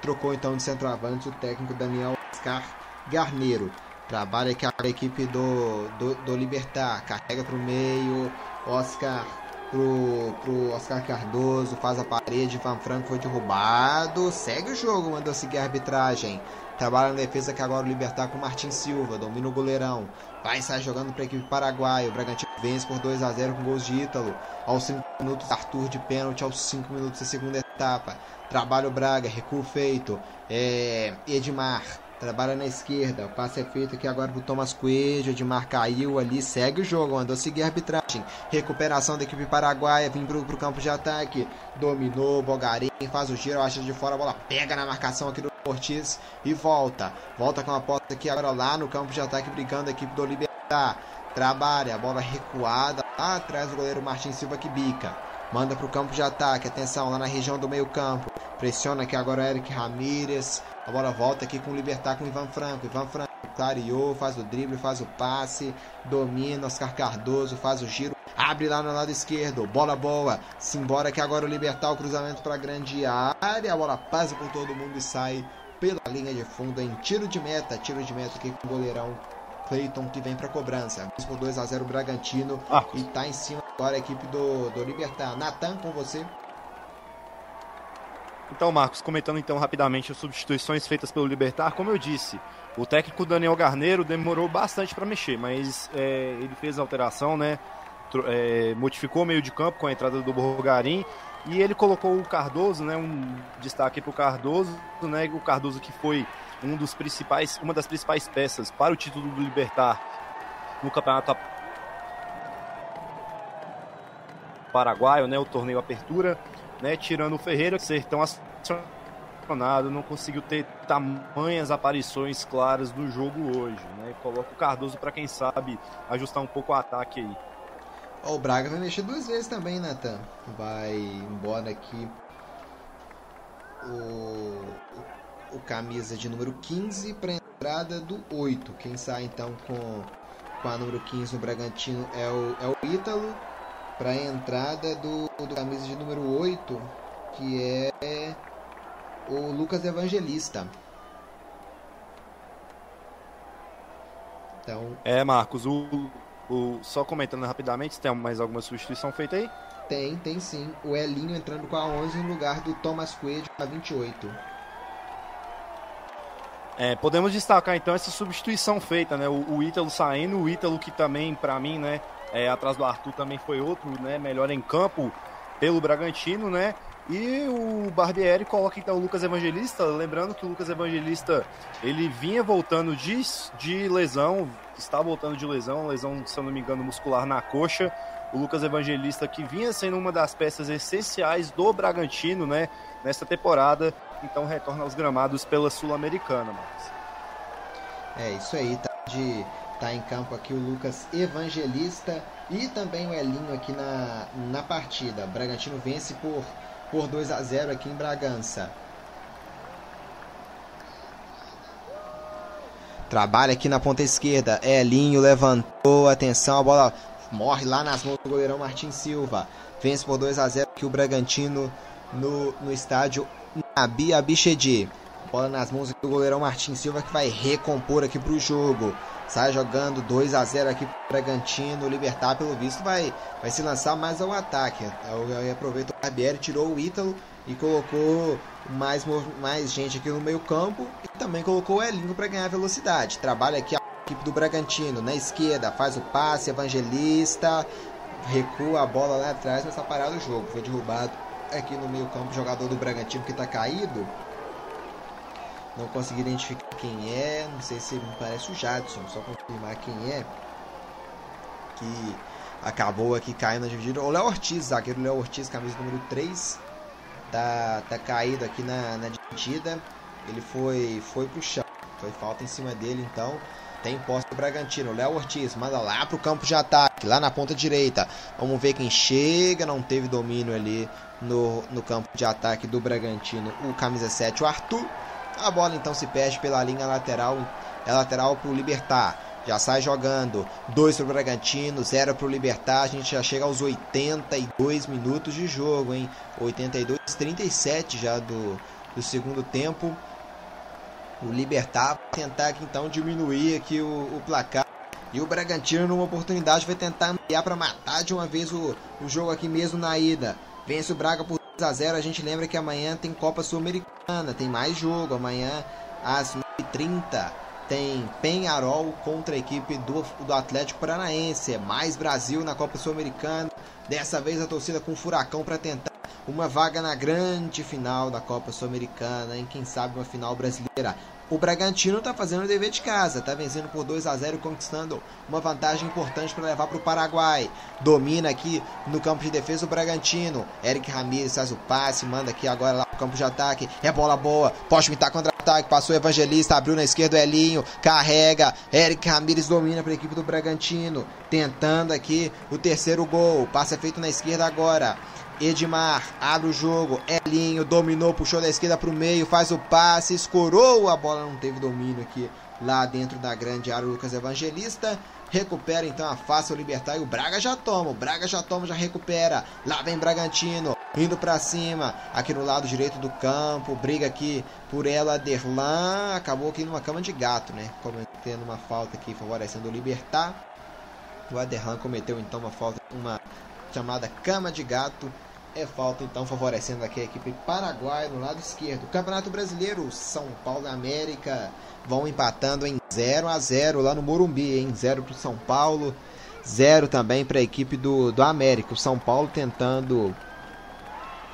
Trocou então de centroavante o técnico Daniel Oscar Garneiro. Trabalha aqui a equipe do, do, do Libertar. Carrega pro meio. Oscar pro, pro Oscar Cardoso, faz a parede, Van Franco foi derrubado, segue o jogo, mandou seguir a arbitragem. Trabalha na defesa que agora o Libertar com Martin Silva, domina o goleirão. Vai sair jogando para a equipe paraguaia. O Bragantino vence por 2 a 0 com gols de Ítalo. Aos 5 minutos, Arthur de pênalti. Aos 5 minutos da segunda etapa. Trabalha o Braga, recuo feito. É, Edmar Trabalha na esquerda. O passe é feito aqui agora pro Thomas Coelho. Edmar caiu ali. Segue o jogo. Mandou seguir a arbitragem. Recuperação da equipe paraguaia. Vem pro, pro campo de ataque. Dominou. Bogarim faz o giro. Acha de fora. A bola pega na marcação aqui do Ortiz. E volta. Volta com a posse aqui agora lá no campo de ataque. Brigando a equipe do Libertar. Trabalha. A bola recuada. Lá atrás do goleiro Martins Silva que bica. Manda para o campo de ataque. Atenção lá na região do meio campo. Pressiona aqui agora o Eric Ramírez. A bola volta aqui com o Libertar com o Ivan Franco. Ivan Franco clareou, faz o drible, faz o passe, domina. Oscar Cardoso faz o giro, abre lá no lado esquerdo. Bola boa. Simbora que agora o Libertar o cruzamento para a grande área. A bola passa por todo mundo e sai pela linha de fundo em tiro de meta. Tiro de meta aqui com o goleirão Cleiton que vem para cobrança. Por 2 a 0 o Bragantino ah. e tá em cima agora a equipe do, do Libertar. Natan com você. Então, Marcos, comentando então rapidamente as substituições feitas pelo Libertar, como eu disse, o técnico Daniel Garneiro demorou bastante para mexer, mas é, ele fez a alteração, né? É, modificou o meio de campo com a entrada do Borgarim e ele colocou o Cardoso, né? Um destaque para o Cardoso, né? O Cardoso que foi um dos principais, uma das principais peças para o título do Libertar no campeonato paraguaio, né? O torneio Apertura né? Tirando o Ferreira, ser tão acionado, não conseguiu ter tamanhas aparições claras do jogo hoje, né? Coloca o Cardoso para quem sabe ajustar um pouco o ataque aí. o Braga vai mexer duas vezes também, Nathan. Vai embora aqui o, o, camisa de número 15 para entrada do 8. Quem sai então com, com a número 15 no Bragantino é o, é o Ítalo para a entrada do, do camisa de número 8, que é o Lucas Evangelista. Então... É, Marcos, o, o, só comentando rapidamente, tem mais alguma substituição feita aí? Tem, tem sim. O Elinho entrando com a 11 no lugar do Thomas Coelho, a 28. É, podemos destacar então essa substituição feita, né? O, o Ítalo saindo, o Ítalo que também, para mim, né, é, atrás do Arthur também foi outro, né, melhor em campo pelo Bragantino, né? E o Barbieri coloca então o Lucas Evangelista, lembrando que o Lucas Evangelista ele vinha voltando de, de lesão, está voltando de lesão, lesão, se eu não me engano, muscular na coxa. O Lucas Evangelista que vinha sendo uma das peças essenciais do Bragantino, né, nesta temporada, então retorna aos gramados pela Sul-Americana, Marcos. É isso aí, tá de tá em campo aqui o Lucas Evangelista e também o Elinho aqui na, na partida. Bragantino vence por por 2 a 0 aqui em Bragança. Trabalha aqui na ponta esquerda. Elinho levantou. Atenção, a bola morre lá nas mãos do goleirão Martin Silva. Vence por 2 a 0 aqui o Bragantino no, no estádio Nabi Abichedi. Bola nas mãos do goleirão Martin Silva que vai recompor aqui para o jogo. Sai jogando 2 a 0 aqui para o Bragantino. Libertar, pelo visto, vai, vai se lançar mais ao ataque. Eu, aproveito o Barbieri, tirou o Ítalo e colocou mais, mais gente aqui no meio campo. E também colocou o Elinho para ganhar velocidade. Trabalha aqui a equipe do Bragantino na esquerda. Faz o passe, Evangelista. Recua a bola lá atrás, mas está parado o jogo. Foi derrubado aqui no meio campo. Jogador do Bragantino que está caído. Não consegui identificar quem é. Não sei se me parece o Jadson. Só confirmar quem é. Que acabou aqui caindo na dividida. O Léo Ortiz, zagueiro Léo Ortiz, camisa número 3. Tá, tá caído aqui na, na dividida. Ele foi, foi pro chão. Foi falta em cima dele, então. Tem posse do Bragantino. Léo Ortiz manda lá pro campo de ataque, lá na ponta direita. Vamos ver quem chega. Não teve domínio ali no, no campo de ataque do Bragantino. O camisa 7, o Arthur. A bola então se perde pela linha lateral, é lateral para o Libertar. Já sai jogando. 2 para o Bragantino, 0 para o Libertar. A gente já chega aos 82 minutos de jogo, hein? 82, 37 já do, do segundo tempo. O Libertar vai tentar aqui, então diminuir aqui o, o, placar. E o Bragantino, numa oportunidade, vai tentar ampliar para matar de uma vez o, o jogo aqui mesmo na ida. Vence o Braga por 2 a 0 A gente lembra que amanhã tem Copa Sul-Americana, tem mais jogo. Amanhã às 9h30 tem Penharol contra a equipe do, do Atlético Paranaense. É mais Brasil na Copa Sul-Americana. Dessa vez a torcida com furacão para tentar uma vaga na grande final da Copa Sul-Americana, em quem sabe uma final brasileira. O Bragantino está fazendo o dever de casa, está vencendo por 2 a 0 conquistando uma vantagem importante para levar para o Paraguai. Domina aqui no campo de defesa o Bragantino. Eric Ramirez faz o passe, manda aqui agora lá para o campo de ataque. É bola boa, pode pintar contra-ataque, passou o Evangelista, abriu na esquerda o Elinho, carrega. Eric Ramirez domina para a equipe do Bragantino, tentando aqui o terceiro gol. Passe é feito na esquerda agora. Edmar abre o jogo, Elinho dominou, puxou da esquerda para o meio, faz o passe, escorou a bola, não teve domínio aqui lá dentro da grande área. Lucas Evangelista recupera então, afasta o Libertar e o Braga já toma. O Braga já toma, já recupera. Lá vem Bragantino, indo para cima, aqui no lado direito do campo. Briga aqui por ela, Derlan. Acabou aqui numa cama de gato, né? Cometendo uma falta aqui, favorecendo o Libertar. O Aderlan cometeu então uma falta, uma chamada cama de gato é falta então favorecendo aqui a equipe paraguaia no lado esquerdo. Campeonato Brasileiro, São Paulo e América vão empatando em 0 a 0 lá no Morumbi, em 0 para o São Paulo, 0 também para a equipe do, do América. O São Paulo tentando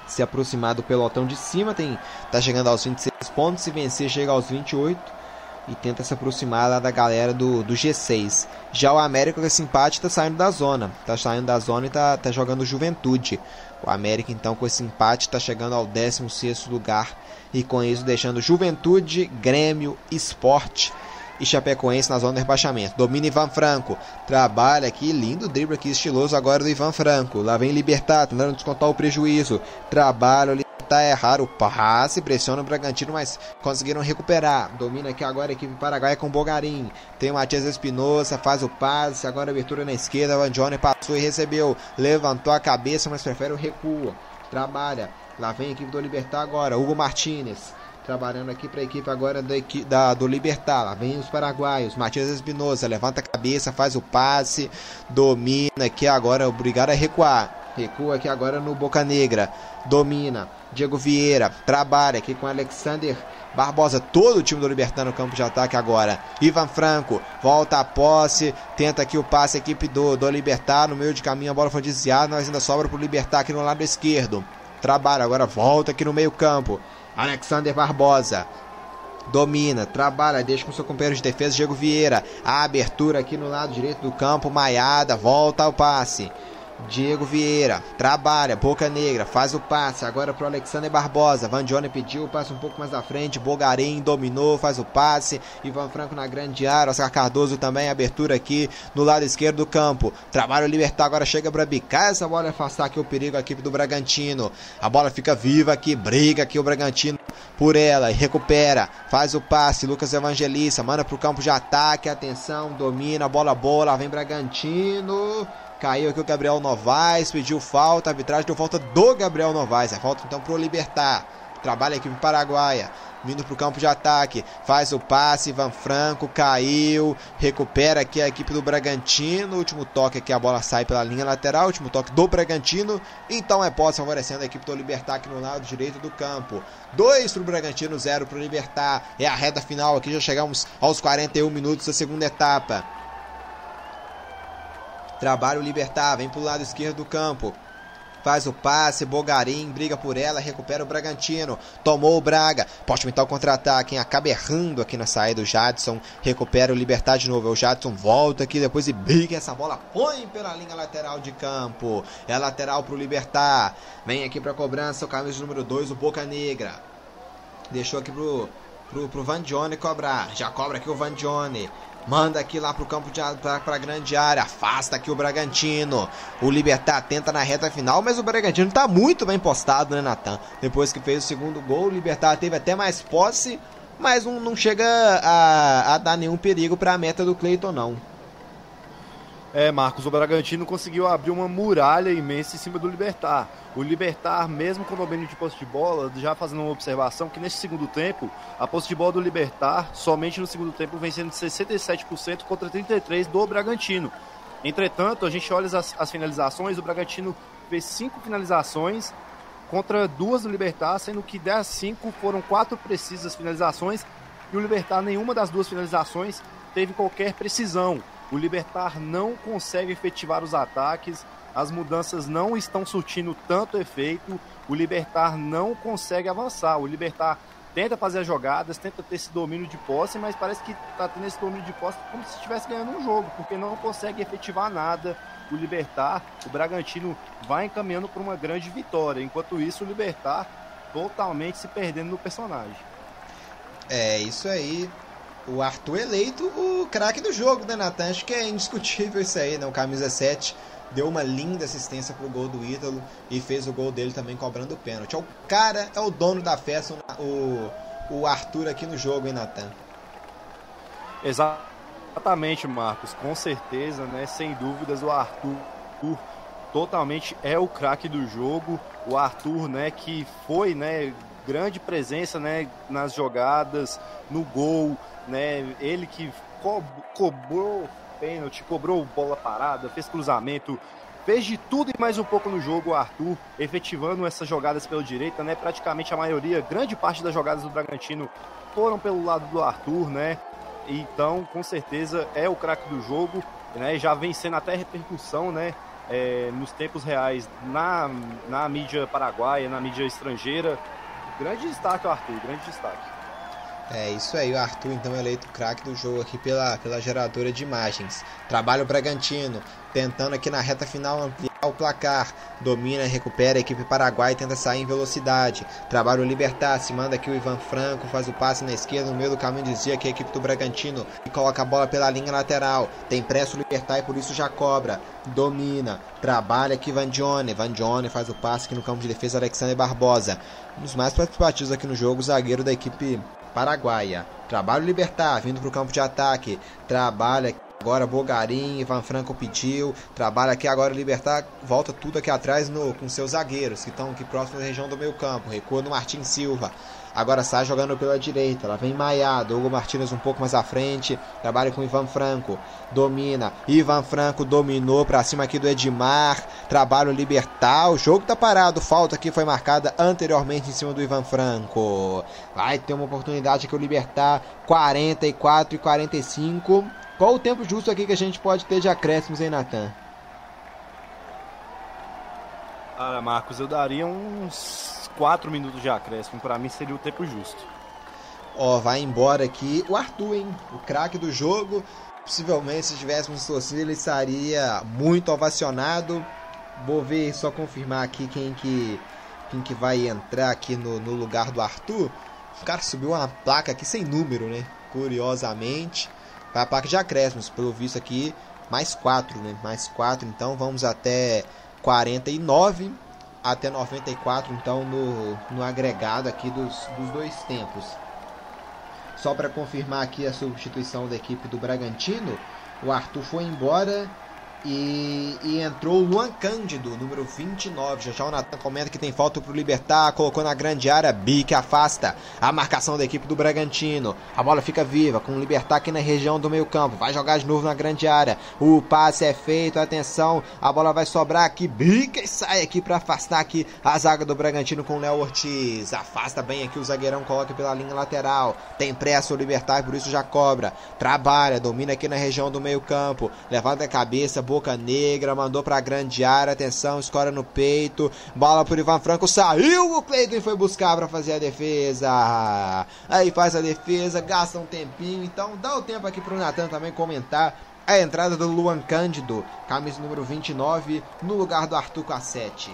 se aproximar do pelotão de cima, tem tá chegando aos 26 pontos, se vencer chega aos 28 e tenta se aproximar lá da galera do, do G6. Já o América com esse empate está saindo da zona, está saindo da zona e está tá jogando Juventude. O América então com esse empate está chegando ao 16º lugar e com isso deixando Juventude, Grêmio, Esporte e Chapecoense na zona de rebaixamento. Domina Ivan Franco. Trabalha aqui, lindo drible aqui, estiloso agora do Ivan Franco. Lá vem Libertar, tentando descontar o prejuízo. Trabalha o tá errar o passe, pressiona o Bragantino, mas conseguiram recuperar. Domina aqui agora a equipe paraguaia com o Bogarim. Tem o Matias Espinosa, faz o passe, agora abertura na esquerda, Van Johnny passou e recebeu. Levantou a cabeça, mas prefere o recuo. Trabalha. Lá vem a equipe do Libertar agora, Hugo Martinez trabalhando aqui para a equipe agora da, da, do Libertar. Lá vem os paraguaios. Matias Espinosa levanta a cabeça, faz o passe, domina aqui agora, obrigado a recuar. Recua aqui agora no Boca Negra. Domina. Diego Vieira. Trabalha aqui com Alexander Barbosa. Todo o time do Libertar no campo de ataque agora. Ivan Franco. Volta a posse. Tenta aqui o passe. Equipe do, do Libertar. No meio de caminho a bola foi desviada. Mas ainda sobra para o Libertar aqui no lado esquerdo. Trabalha. Agora volta aqui no meio campo. Alexander Barbosa. Domina, trabalha, deixa com seu companheiro de defesa, Diego Vieira. A abertura aqui no lado direito do campo, Maiada, volta ao passe. Diego Vieira, trabalha, Boca Negra, faz o passe, agora pro Alexander Barbosa, Van Johnny pediu o passe um pouco mais à frente, Bogarim dominou, faz o passe, Ivan Franco na grande área, Oscar Cardoso também, abertura aqui no lado esquerdo do campo, trabalha o Libertar, agora chega para bicar essa bola e afastar aqui o perigo, a equipe do Bragantino, a bola fica viva aqui, briga aqui o Bragantino por ela, e recupera, faz o passe, Lucas Evangelista, manda pro campo de ataque, atenção, domina, bola boa, lá vem Bragantino... Caiu aqui o Gabriel Novaes, pediu falta, arbitragem deu falta do Gabriel Novaes. É falta então pro Libertar. Trabalha a equipe paraguaia, vindo para o campo de ataque, faz o passe, Ivan Franco caiu, recupera aqui a equipe do Bragantino, último toque aqui, a bola sai pela linha lateral, último toque do Bragantino, então é posse favorecendo a equipe do Libertar aqui no lado direito do campo. 2 para o Bragantino, 0 para o Libertar, é a reta final aqui, já chegamos aos 41 minutos da segunda etapa. Trabalha o Libertar, vem pro lado esquerdo do campo. Faz o passe, Bogarim briga por ela, recupera o Bragantino. Tomou o Braga, pode aumentar o contra-ataque, acaba errando aqui na saída. O Jadson recupera o Libertar de novo. O Jadson volta aqui depois e briga essa bola, põe pela linha lateral de campo. É lateral pro Libertar. Vem aqui pra cobrança o camisa número 2, o Boca Negra. Deixou aqui pro, pro, pro Van Johnny cobrar. Já cobra aqui o Van Johnny. Manda aqui lá pro campo de para grande área, afasta aqui o Bragantino. O Libertar tenta na reta final, mas o Bragantino tá muito bem postado, né, Natan? Depois que fez o segundo gol, o Libertar teve até mais posse, mas não, não chega a, a dar nenhum perigo para a meta do Cleiton, não. É, Marcos, o Bragantino conseguiu abrir uma muralha imensa em cima do Libertar. O Libertar, mesmo com o domínio de posse de bola, já fazendo uma observação que nesse segundo tempo, a posse de bola do Libertar, somente no segundo tempo, vem sendo de 67% contra 33% do Bragantino. Entretanto, a gente olha as, as finalizações, o Bragantino fez cinco finalizações contra duas do Libertar, sendo que das cinco foram quatro precisas finalizações e o Libertar, nenhuma das duas finalizações teve qualquer precisão. O Libertar não consegue efetivar os ataques, as mudanças não estão surtindo tanto efeito, o Libertar não consegue avançar. O Libertar tenta fazer as jogadas, tenta ter esse domínio de posse, mas parece que está tendo esse domínio de posse como se estivesse ganhando um jogo, porque não consegue efetivar nada. O Libertar, o Bragantino vai encaminhando para uma grande vitória. Enquanto isso, o Libertar totalmente se perdendo no personagem. É isso aí o Arthur eleito o craque do jogo, né, Natan? Acho que é indiscutível isso aí, né? O camisa 7 deu uma linda assistência pro gol do Ítalo e fez o gol dele também cobrando o pênalti. É o cara, é o dono da festa, o, o Arthur aqui no jogo, hein, Natan? Exatamente, Marcos. Com certeza, né? Sem dúvidas, o Arthur totalmente é o craque do jogo. O Arthur, né, que foi, né, grande presença, né, nas jogadas, no gol, né? Ele que co cobrou pênalti, cobrou bola parada, fez cruzamento, fez de tudo e mais um pouco no jogo Arthur, efetivando essas jogadas pela direita, né? Praticamente a maioria, grande parte das jogadas do Bragantino foram pelo lado do Arthur, né? Então, com certeza é o craque do jogo, né? Já vem sendo até repercussão, né? É, nos tempos reais na, na mídia paraguaia, na mídia estrangeira. Grande destaque Arthur, grande destaque. É isso aí, o Arthur então eleito craque do jogo aqui pela, pela geradora de imagens. Trabalha o Bragantino, tentando aqui na reta final ampliar o placar. Domina, recupera a equipe paraguai tenta sair em velocidade. Trabalha o Libertar, se manda aqui o Ivan Franco, faz o passe na esquerda, no meio do caminho dizia que a equipe do Bragantino e coloca a bola pela linha lateral. Tem pressa o Libertar e por isso já cobra. Domina, trabalha aqui Van Johnny. Van Johnny faz o passe aqui no campo de defesa Alexander Barbosa. Um dos mais participativos aqui no jogo, zagueiro da equipe paraguaia. Trabalha o Libertar, vindo para o campo de ataque. Trabalha Agora Bogarim, Ivan Franco pediu, trabalha aqui agora Libertar, volta tudo aqui atrás no, com seus zagueiros que estão aqui próximo da região do meio campo, recua no Martin Silva. Agora sai jogando pela direita. Lá vem Maia. Hugo Martinez um pouco mais à frente. Trabalha com Ivan Franco. Domina. Ivan Franco dominou para cima aqui do Edmar. Trabalha o Libertar. O jogo tá parado. Falta que foi marcada anteriormente em cima do Ivan Franco. Vai ter uma oportunidade aqui o Libertar. 44 e 45. Qual o tempo justo aqui que a gente pode ter de acréscimos, hein, Natan? Ah, Marcos, eu daria uns 4 minutos de acréscimo, para mim seria o tempo justo. Ó, vai embora aqui o Arthur, hein? O craque do jogo. Possivelmente, se tivéssemos torcida, ele estaria muito ovacionado. Vou ver, só confirmar aqui quem que, quem que vai entrar aqui no, no lugar do Arthur. O cara subiu uma placa aqui sem número, né? Curiosamente. Vai a placa de acréscimos, pelo visto aqui, mais 4, né? Mais 4, então vamos até 49 até 94, então no, no agregado aqui dos, dos dois tempos. Só para confirmar aqui a substituição da equipe do Bragantino, o Arthur foi embora e, e, entrou o Luan Cândido, número 29. Já já o Natan comenta que tem falta pro Libertar. Colocou na grande área. Bique afasta a marcação da equipe do Bragantino. A bola fica viva com o Libertar aqui na região do meio-campo. Vai jogar de novo na grande área. O passe é feito. Atenção. A bola vai sobrar aqui. Bica e sai aqui para afastar aqui a zaga do Bragantino com o Léo Ortiz. Afasta bem aqui o zagueirão. Coloca pela linha lateral. Tem pressa o Libertar, por isso já cobra. Trabalha. Domina aqui na região do meio-campo. Levanta a cabeça Boca Negra, mandou pra grande área, atenção, escora no peito, bola por Ivan Franco, saiu o Cleiton foi buscar para fazer a defesa. Aí faz a defesa, gasta um tempinho, então dá o tempo aqui pro Natan também comentar a entrada do Luan Cândido, camisa número 29, no lugar do Arthur 7.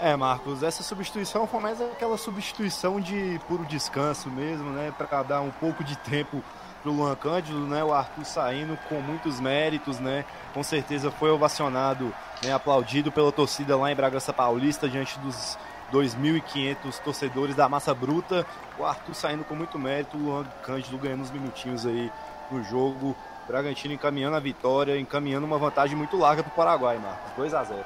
É, Marcos, essa substituição foi mais aquela substituição de puro descanso mesmo, né? Para dar um pouco de tempo pro Luan Cândido, né? O Arthur saindo com muitos méritos, né? Com certeza foi ovacionado, né? aplaudido pela torcida lá em Bragança Paulista diante dos 2.500 torcedores da massa bruta. O Arthur saindo com muito mérito, o Luan Cândido ganhando uns minutinhos aí no jogo. Bragantino encaminhando a vitória, encaminhando uma vantagem muito larga para o Paraguai, Marcos. 2 a 0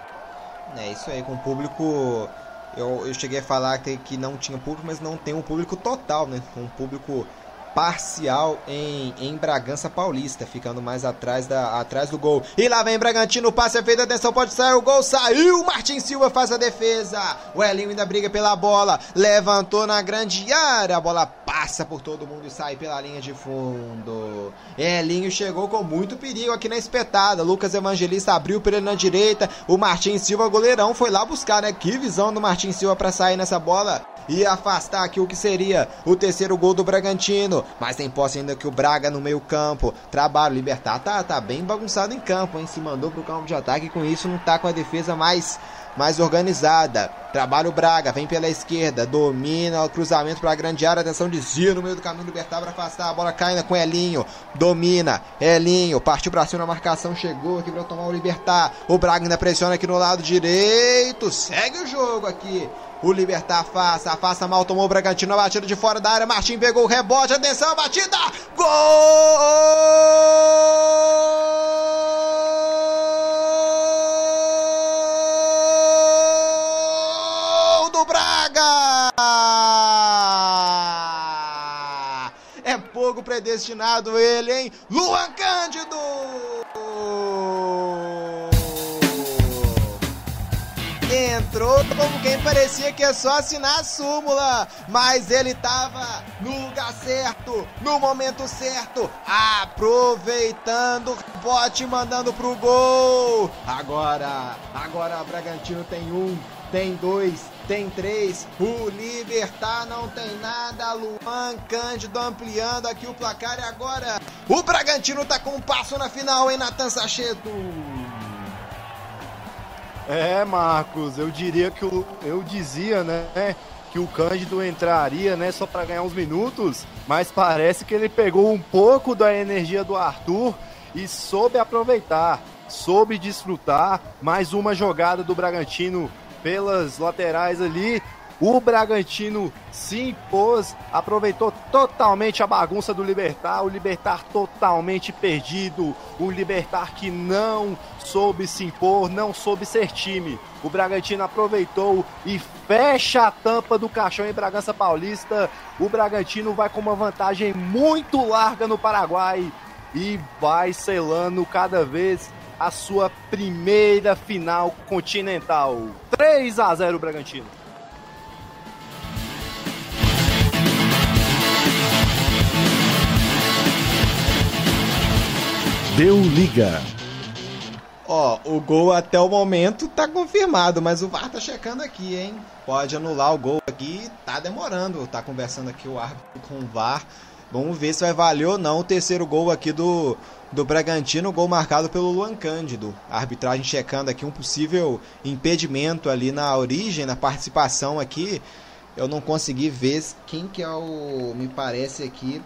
É isso aí, com o público. Eu, eu cheguei a falar que, que não tinha público, mas não tem um público total, né? Um público parcial em, em Bragança Paulista, ficando mais atrás, da, atrás do gol. E lá vem Bragantino, passe é feito, atenção, pode sair o gol, saiu, Martin Silva faz a defesa, o Elinho ainda briga pela bola, levantou na grande área, a bola passa por todo mundo e sai pela linha de fundo. Elinho chegou com muito perigo aqui na espetada, Lucas Evangelista abriu por ele na direita, o Martin Silva, goleirão, foi lá buscar, né? Que visão do Martin Silva para sair nessa bola e afastar aqui o que seria o terceiro gol do Bragantino. Mas tem posse ainda que o Braga no meio campo. Trabalho, Libertar tá, tá bem bagunçado em campo, hein? Se mandou pro campo de ataque e com isso não tá com a defesa mais mais organizada. Trabalha o Braga, vem pela esquerda, domina o cruzamento para a grande área, atenção, desvia no meio do caminho, Libertar para afastar, a bola cai com Elinho, domina, Elinho, partiu para cima na marcação, chegou aqui para tomar o Libertar, o Braga ainda pressiona aqui no lado direito, segue o jogo aqui, o Libertar afasta, afasta mal, tomou o Bragantino, batida de fora da área, Martim pegou o rebote, atenção, batida, gol do Braga! É fogo predestinado ele, hein? Luan Cândido! Entrou como quem parecia que é só assinar a súmula, mas ele tava no lugar certo, no momento certo, aproveitando o bote mandando pro gol. Agora, agora Bragantino tem um, tem dois, tem três. O Libertar não tem nada. Luan Cândido ampliando aqui o placar e agora o Bragantino tá com um passo na final, hein, Natan Sacheto? É, Marcos, eu diria que o, eu dizia, né, que o Cândido entraria, né, só para ganhar uns minutos, mas parece que ele pegou um pouco da energia do Arthur e soube aproveitar, soube desfrutar mais uma jogada do Bragantino pelas laterais ali. O Bragantino se impôs, aproveitou totalmente a bagunça do Libertar, o Libertar totalmente perdido, o Libertar que não soube se impor, não soube ser time. O Bragantino aproveitou e fecha a tampa do caixão em Bragança Paulista. O Bragantino vai com uma vantagem muito larga no Paraguai e vai selando cada vez a sua primeira final continental. 3 a 0 Bragantino. Deu liga. Ó, o gol até o momento tá confirmado, mas o VAR tá checando aqui, hein? Pode anular o gol aqui, tá demorando. Tá conversando aqui o árbitro com o VAR. Vamos ver se vai valer ou não o terceiro gol aqui do, do Bragantino, gol marcado pelo Luan Cândido. A arbitragem checando aqui um possível impedimento ali na origem, na participação aqui. Eu não consegui ver quem que é o. Me parece aqui.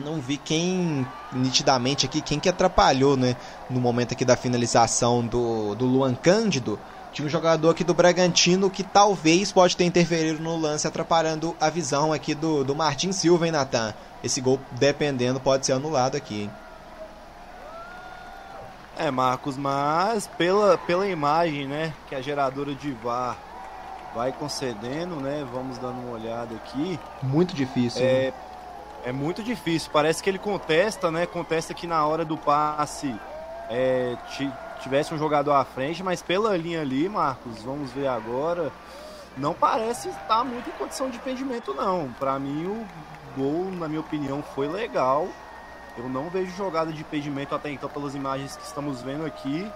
Não vi quem nitidamente aqui, quem que atrapalhou, né? No momento aqui da finalização do, do Luan Cândido. Tinha um jogador aqui do Bragantino que talvez pode ter interferido no lance, atrapalhando a visão aqui do, do Martin Silva, hein, Natan? Esse gol, dependendo, pode ser anulado aqui, hein? É, Marcos, mas pela, pela imagem, né, que a geradora de VAR vai concedendo, né, vamos dando uma olhada aqui. Muito difícil. É, né? É muito difícil. Parece que ele contesta, né, contesta que na hora do passe é, tivesse um jogador à frente, mas pela linha ali, Marcos, vamos ver agora, não parece estar muito em condição de impedimento, não. Para mim, o gol, na minha opinião, foi legal. Eu não vejo jogada de impedimento até então pelas imagens que estamos vendo aqui.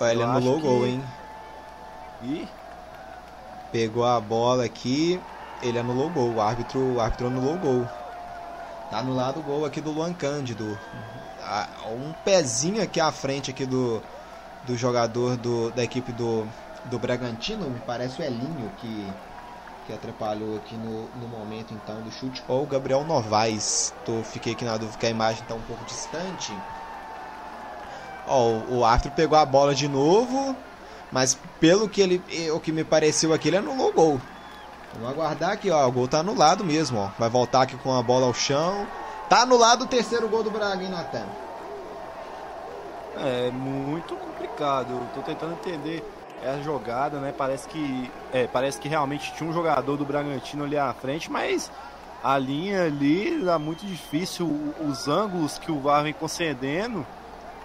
Ele Eu anulou o gol, que... hein? E? Pegou a bola aqui, ele anulou o gol. O árbitro, o árbitro anulou o gol. Tá anulado o gol aqui do Luan Cândido. Um pezinho aqui à frente aqui do, do jogador do, da equipe do, do Bragantino, me parece o Elinho que, que atrapalhou aqui no, no momento então do chute, ou o Gabriel Novaes. Tô, fiquei aqui na dúvida que a imagem está um pouco distante. Ó, o, árbitro pegou a bola de novo, mas pelo que ele o que me pareceu aqui, ele anulou o gol. Vamos aguardar aqui, ó. O gol tá anulado mesmo, ó. Vai voltar aqui com a bola ao chão. Tá anulado o terceiro gol do Braga, hein, Natan? É muito complicado. Eu tô tentando entender a jogada, né? Parece que é, parece que realmente tinha um jogador do Bragantino ali à frente, mas a linha ali tá muito difícil. Os ângulos que o VAR vem concedendo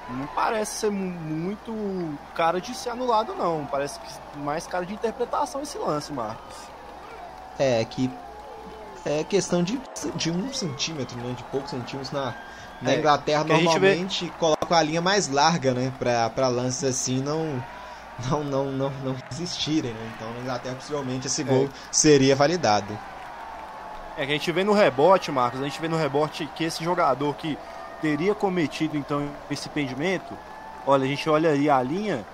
não parece ser muito cara de ser anulado, não. Parece que mais cara de interpretação esse lance, Marcos. É que é questão de, de um centímetro, né? De poucos centímetros na na é, Inglaterra normalmente vê... coloca a linha mais larga, né? Pra, pra lances assim não, não, não, não, não existirem, né? Então na Inglaterra possivelmente esse gol é. seria validado. É que a gente vê no rebote, Marcos, a gente vê no rebote que esse jogador que teria cometido então esse impedimento, olha, a gente olha aí a linha,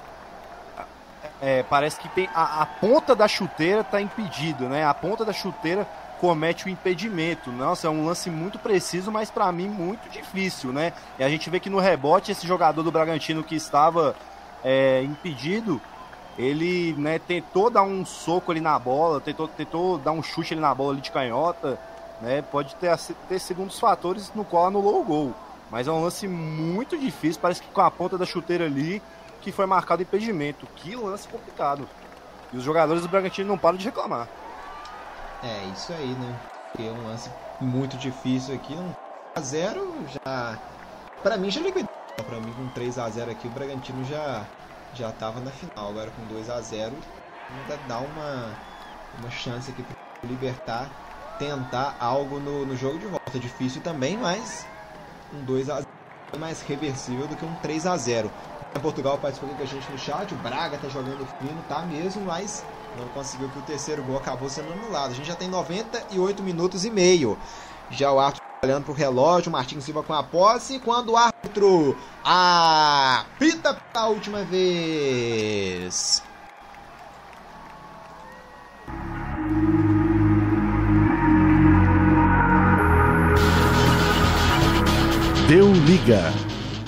é, parece que tem a, a ponta da chuteira está impedido, né? A ponta da chuteira comete o impedimento. Nossa, é um lance muito preciso, mas para mim muito difícil, né? E a gente vê que no rebote esse jogador do Bragantino que estava é, impedido, ele né, tentou dar um soco ali na bola, tentou, tentou dar um chute ali na bola ali de canhota, né? Pode ter, ter sido um dos fatores no qual anulou o gol. Mas é um lance muito difícil, parece que com a ponta da chuteira ali que foi marcado impedimento. Que lance complicado. E os jogadores do Bragantino não param de reclamar. É, isso aí, né? Porque é um lance muito difícil aqui. Um a 0 já. Pra mim já liquidou. Pra mim com 3 a 0 aqui o Bragantino já, já tava na final. Agora com 2 a 0 ainda dá uma, uma chance aqui pro Libertar tentar algo no, no jogo de volta. Difícil também, mas um 2 a 0 é mais reversível do que um 3 a 0 Portugal participou com a gente no chat, o Braga tá jogando fino, tá mesmo, mas não conseguiu que o terceiro gol acabou sendo anulado. A gente já tem 98 minutos e meio. Já o árbitro olhando pro relógio, o Martins Silva com a posse, quando o árbitro apita pela última vez. Deu liga.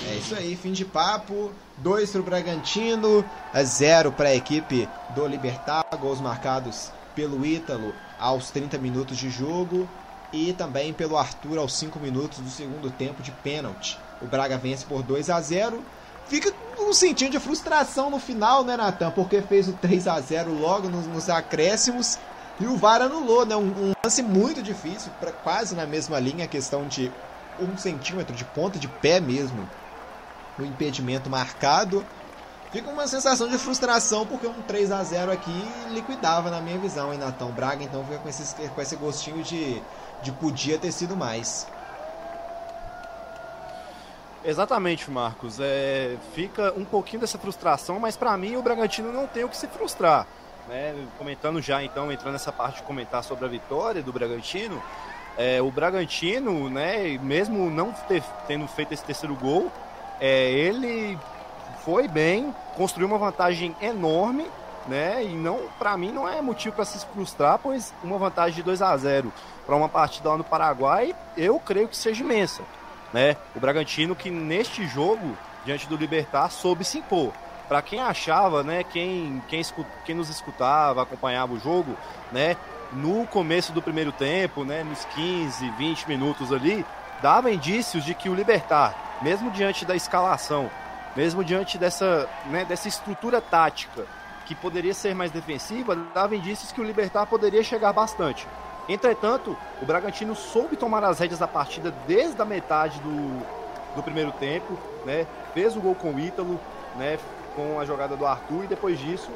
É isso aí, fim de papo. 2 para o Bragantino, 0 para a equipe do Libertar. Gols marcados pelo Ítalo aos 30 minutos de jogo e também pelo Arthur aos 5 minutos do segundo tempo de pênalti. O Braga vence por 2 a 0. Fica um sentido de frustração no final, né, Natan? Porque fez o 3 a 0 logo nos, nos acréscimos e o VAR anulou, né? Um, um lance muito difícil, pra, quase na mesma linha, questão de um centímetro de ponta de pé mesmo. O impedimento marcado. Fica uma sensação de frustração porque um 3 a 0 aqui liquidava na minha visão, hein, Natão? Braga então fica com esse, com esse gostinho de, de podia ter sido mais. Exatamente, Marcos. É, fica um pouquinho dessa frustração, mas para mim o Bragantino não tem o que se frustrar. Né? Comentando já, então, entrando nessa parte de comentar sobre a vitória do Bragantino, é, o Bragantino, né, mesmo não ter, tendo feito esse terceiro gol, é, ele foi bem, construiu uma vantagem enorme, né? E não, para mim não é motivo para se frustrar, pois uma vantagem de 2 a 0 para uma partida lá no Paraguai, eu creio que seja imensa, né? O Bragantino que neste jogo diante do Libertar soube se impor. Para quem achava, né, quem, quem, quem nos escutava, acompanhava o jogo, né, no começo do primeiro tempo, né, nos 15, 20 minutos ali, dava indícios de que o Libertar, mesmo diante da escalação, mesmo diante dessa, né, dessa estrutura tática que poderia ser mais defensiva, dava indícios que o Libertar poderia chegar bastante. Entretanto, o Bragantino soube tomar as rédeas da partida desde a metade do, do primeiro tempo, né? Fez o gol com o Ítalo, né? Com a jogada do Arthur e depois disso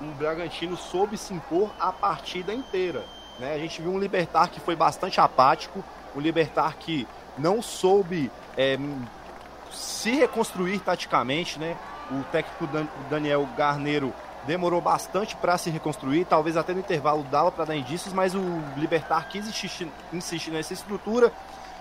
o Bragantino soube se impor a partida inteira. Né? A gente viu um Libertar que foi bastante apático, um Libertar que não soube é, se reconstruir taticamente, né? O técnico Daniel Garneiro demorou bastante para se reconstruir, talvez até no intervalo dava para dar indícios, mas o Libertar quis insistir, insistir nessa estrutura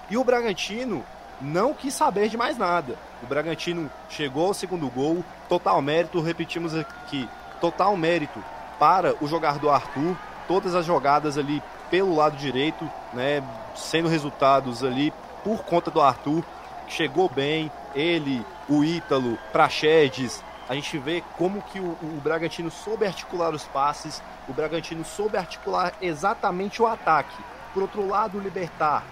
e o Bragantino não quis saber de mais nada. O Bragantino chegou ao segundo gol, total mérito, repetimos aqui, total mérito para o jogador Arthur, todas as jogadas ali pelo lado direito, né, sendo resultados ali por conta do Arthur, chegou bem, ele, o Ítalo, Praxedes, a gente vê como que o, o, Bragantino soube articular os passes, o Bragantino soube articular exatamente o ataque. Por outro lado, o Libertar,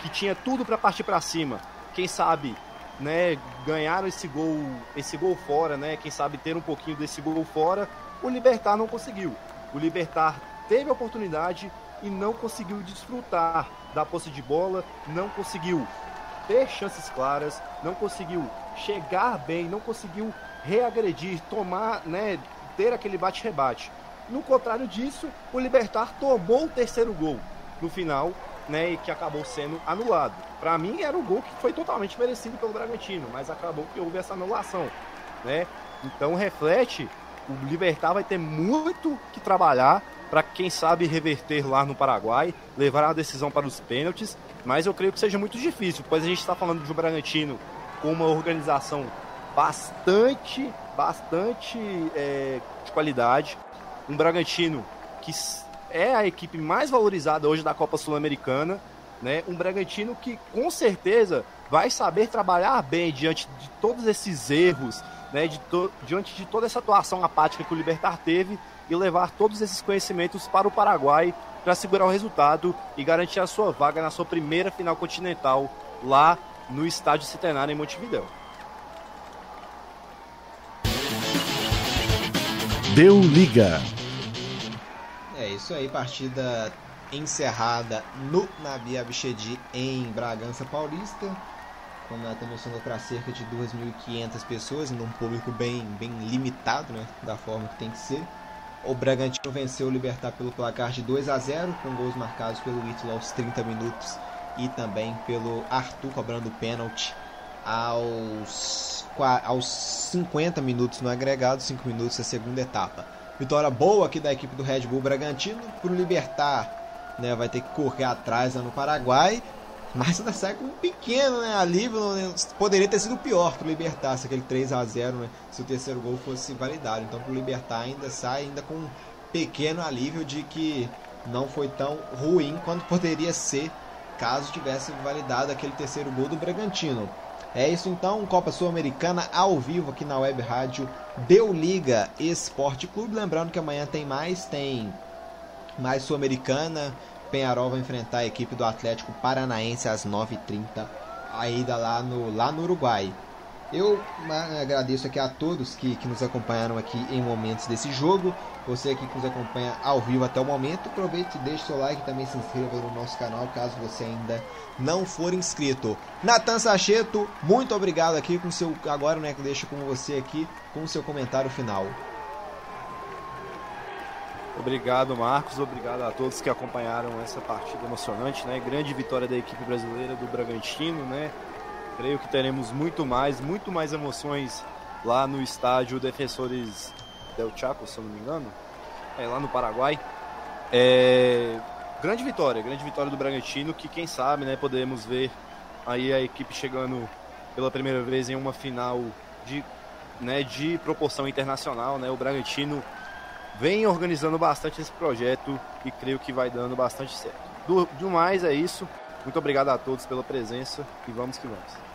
que tinha tudo para partir para cima, quem sabe, né, ganharam esse gol, esse gol fora, né? Quem sabe ter um pouquinho desse gol fora, o Libertar não conseguiu. O Libertar teve a oportunidade e não conseguiu desfrutar da posse de bola, não conseguiu ter chances claras, não conseguiu chegar bem, não conseguiu reagredir, tomar, né, ter aquele bate-rebate. No contrário disso, o Libertar tomou o terceiro gol no final, né, e que acabou sendo anulado. Para mim era um gol que foi totalmente merecido pelo Bragantino, mas acabou que houve essa anulação, né? Então reflete, o Libertar vai ter muito que trabalhar para quem sabe reverter lá no Paraguai, levar a decisão para os pênaltis mas eu creio que seja muito difícil, pois a gente está falando de um Bragantino com uma organização bastante, bastante é, de qualidade. Um Bragantino que é a equipe mais valorizada hoje da Copa Sul-Americana. Né? Um Bragantino que com certeza vai saber trabalhar bem diante de todos esses erros, né? de diante de toda essa atuação apática que o Libertar teve e levar todos esses conhecimentos para o Paraguai para segurar o resultado e garantir a sua vaga na sua primeira final continental lá no Estádio Centenário em Montevidéu. Deu liga. É isso aí, partida encerrada no Nabi Abichedi em Bragança Paulista. Como ela mencionou, para cerca de 2.500 pessoas, num público bem, bem limitado, né, da forma que tem que ser. O Bragantino venceu o Libertar pelo placar de 2 a 0, com gols marcados pelo Ítalo aos 30 minutos e também pelo Arthur cobrando pênalti aos, aos 50 minutos no agregado, 5 minutos da segunda etapa. Vitória boa aqui da equipe do Red Bull Bragantino para o Libertar, né, vai ter que correr atrás lá no Paraguai mas ainda sai com um pequeno né, alívio. Né? Poderia ter sido pior para o Libertar se aquele 3 a 0 né, se o terceiro gol fosse validado. Então para o Libertar ainda sai ainda com um pequeno alívio de que não foi tão ruim quanto poderia ser caso tivesse validado aquele terceiro gol do Bragantino. É isso então, Copa Sul-Americana ao vivo aqui na Web Rádio Deu Liga Esporte Clube. Lembrando que amanhã tem mais, tem mais Sul-Americana. Penharol vai enfrentar a equipe do Atlético Paranaense às 9h30, a ida lá no, lá no Uruguai. Eu agradeço aqui a todos que, que nos acompanharam aqui em momentos desse jogo. Você aqui que nos acompanha ao vivo até o momento, aproveite e deixe seu like e também se inscreva no nosso canal caso você ainda não for inscrito. Natan Sacheto, muito obrigado aqui com seu agora, né, que deixo com você aqui com seu comentário final. Obrigado, Marcos. Obrigado a todos que acompanharam essa partida emocionante, né? Grande vitória da equipe brasileira do Bragantino, né? Creio que teremos muito mais, muito mais emoções lá no estádio Defensores del Chaco, se eu não me engano, é lá no Paraguai. É... Grande vitória, grande vitória do Bragantino, que quem sabe, né, podemos ver aí a equipe chegando pela primeira vez em uma final de, né, de proporção internacional, né? O Bragantino vem organizando bastante esse projeto e creio que vai dando bastante certo. Do, do mais é isso. Muito obrigado a todos pela presença e vamos que vamos.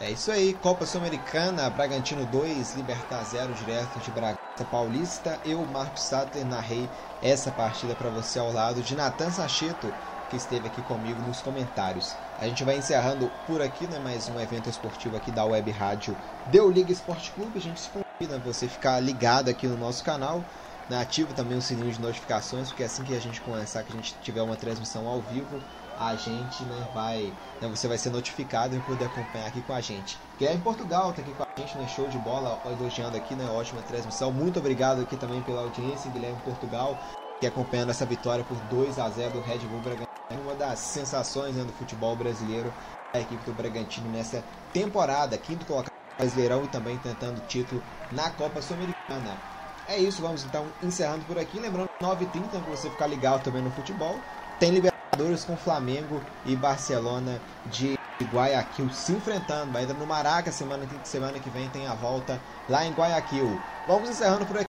É isso aí, Copa Sul-Americana, Bragantino 2, Libertar 0, direto de Bragança Paulista. Eu, Marcos Sattler, narrei essa partida para você ao lado de Natan Sacheto, que esteve aqui comigo nos comentários. A gente vai encerrando por aqui, né, mais um evento esportivo aqui da Web Rádio Deu Liga Esporte Clube. A gente se convida você ficar ligado aqui no nosso canal, né, ativa também o sininho de notificações, porque assim que a gente começar, que a gente tiver uma transmissão ao vivo, a gente né, vai. Né, você vai ser notificado e poder acompanhar aqui com a gente. Guilherme Portugal está aqui com a gente, né? Show de bola, elogiando aqui, né? Ótima transmissão. Muito obrigado aqui também pela audiência, Guilherme Portugal, que acompanhando essa vitória por 2 a 0 do Red Bull Bragantino. Uma das sensações né, do futebol brasileiro, a equipe do Bragantino nessa temporada, quinto colocado Brasileirão e também tentando título na Copa Sul-Americana. É isso, vamos então encerrando por aqui. Lembrando, 9h30 para você ficar ligado também no futebol. Tem Libertadores com Flamengo e Barcelona de Guayaquil se enfrentando. Ainda no Maraca, semana, semana que vem tem a volta lá em Guayaquil. Vamos encerrando por aqui.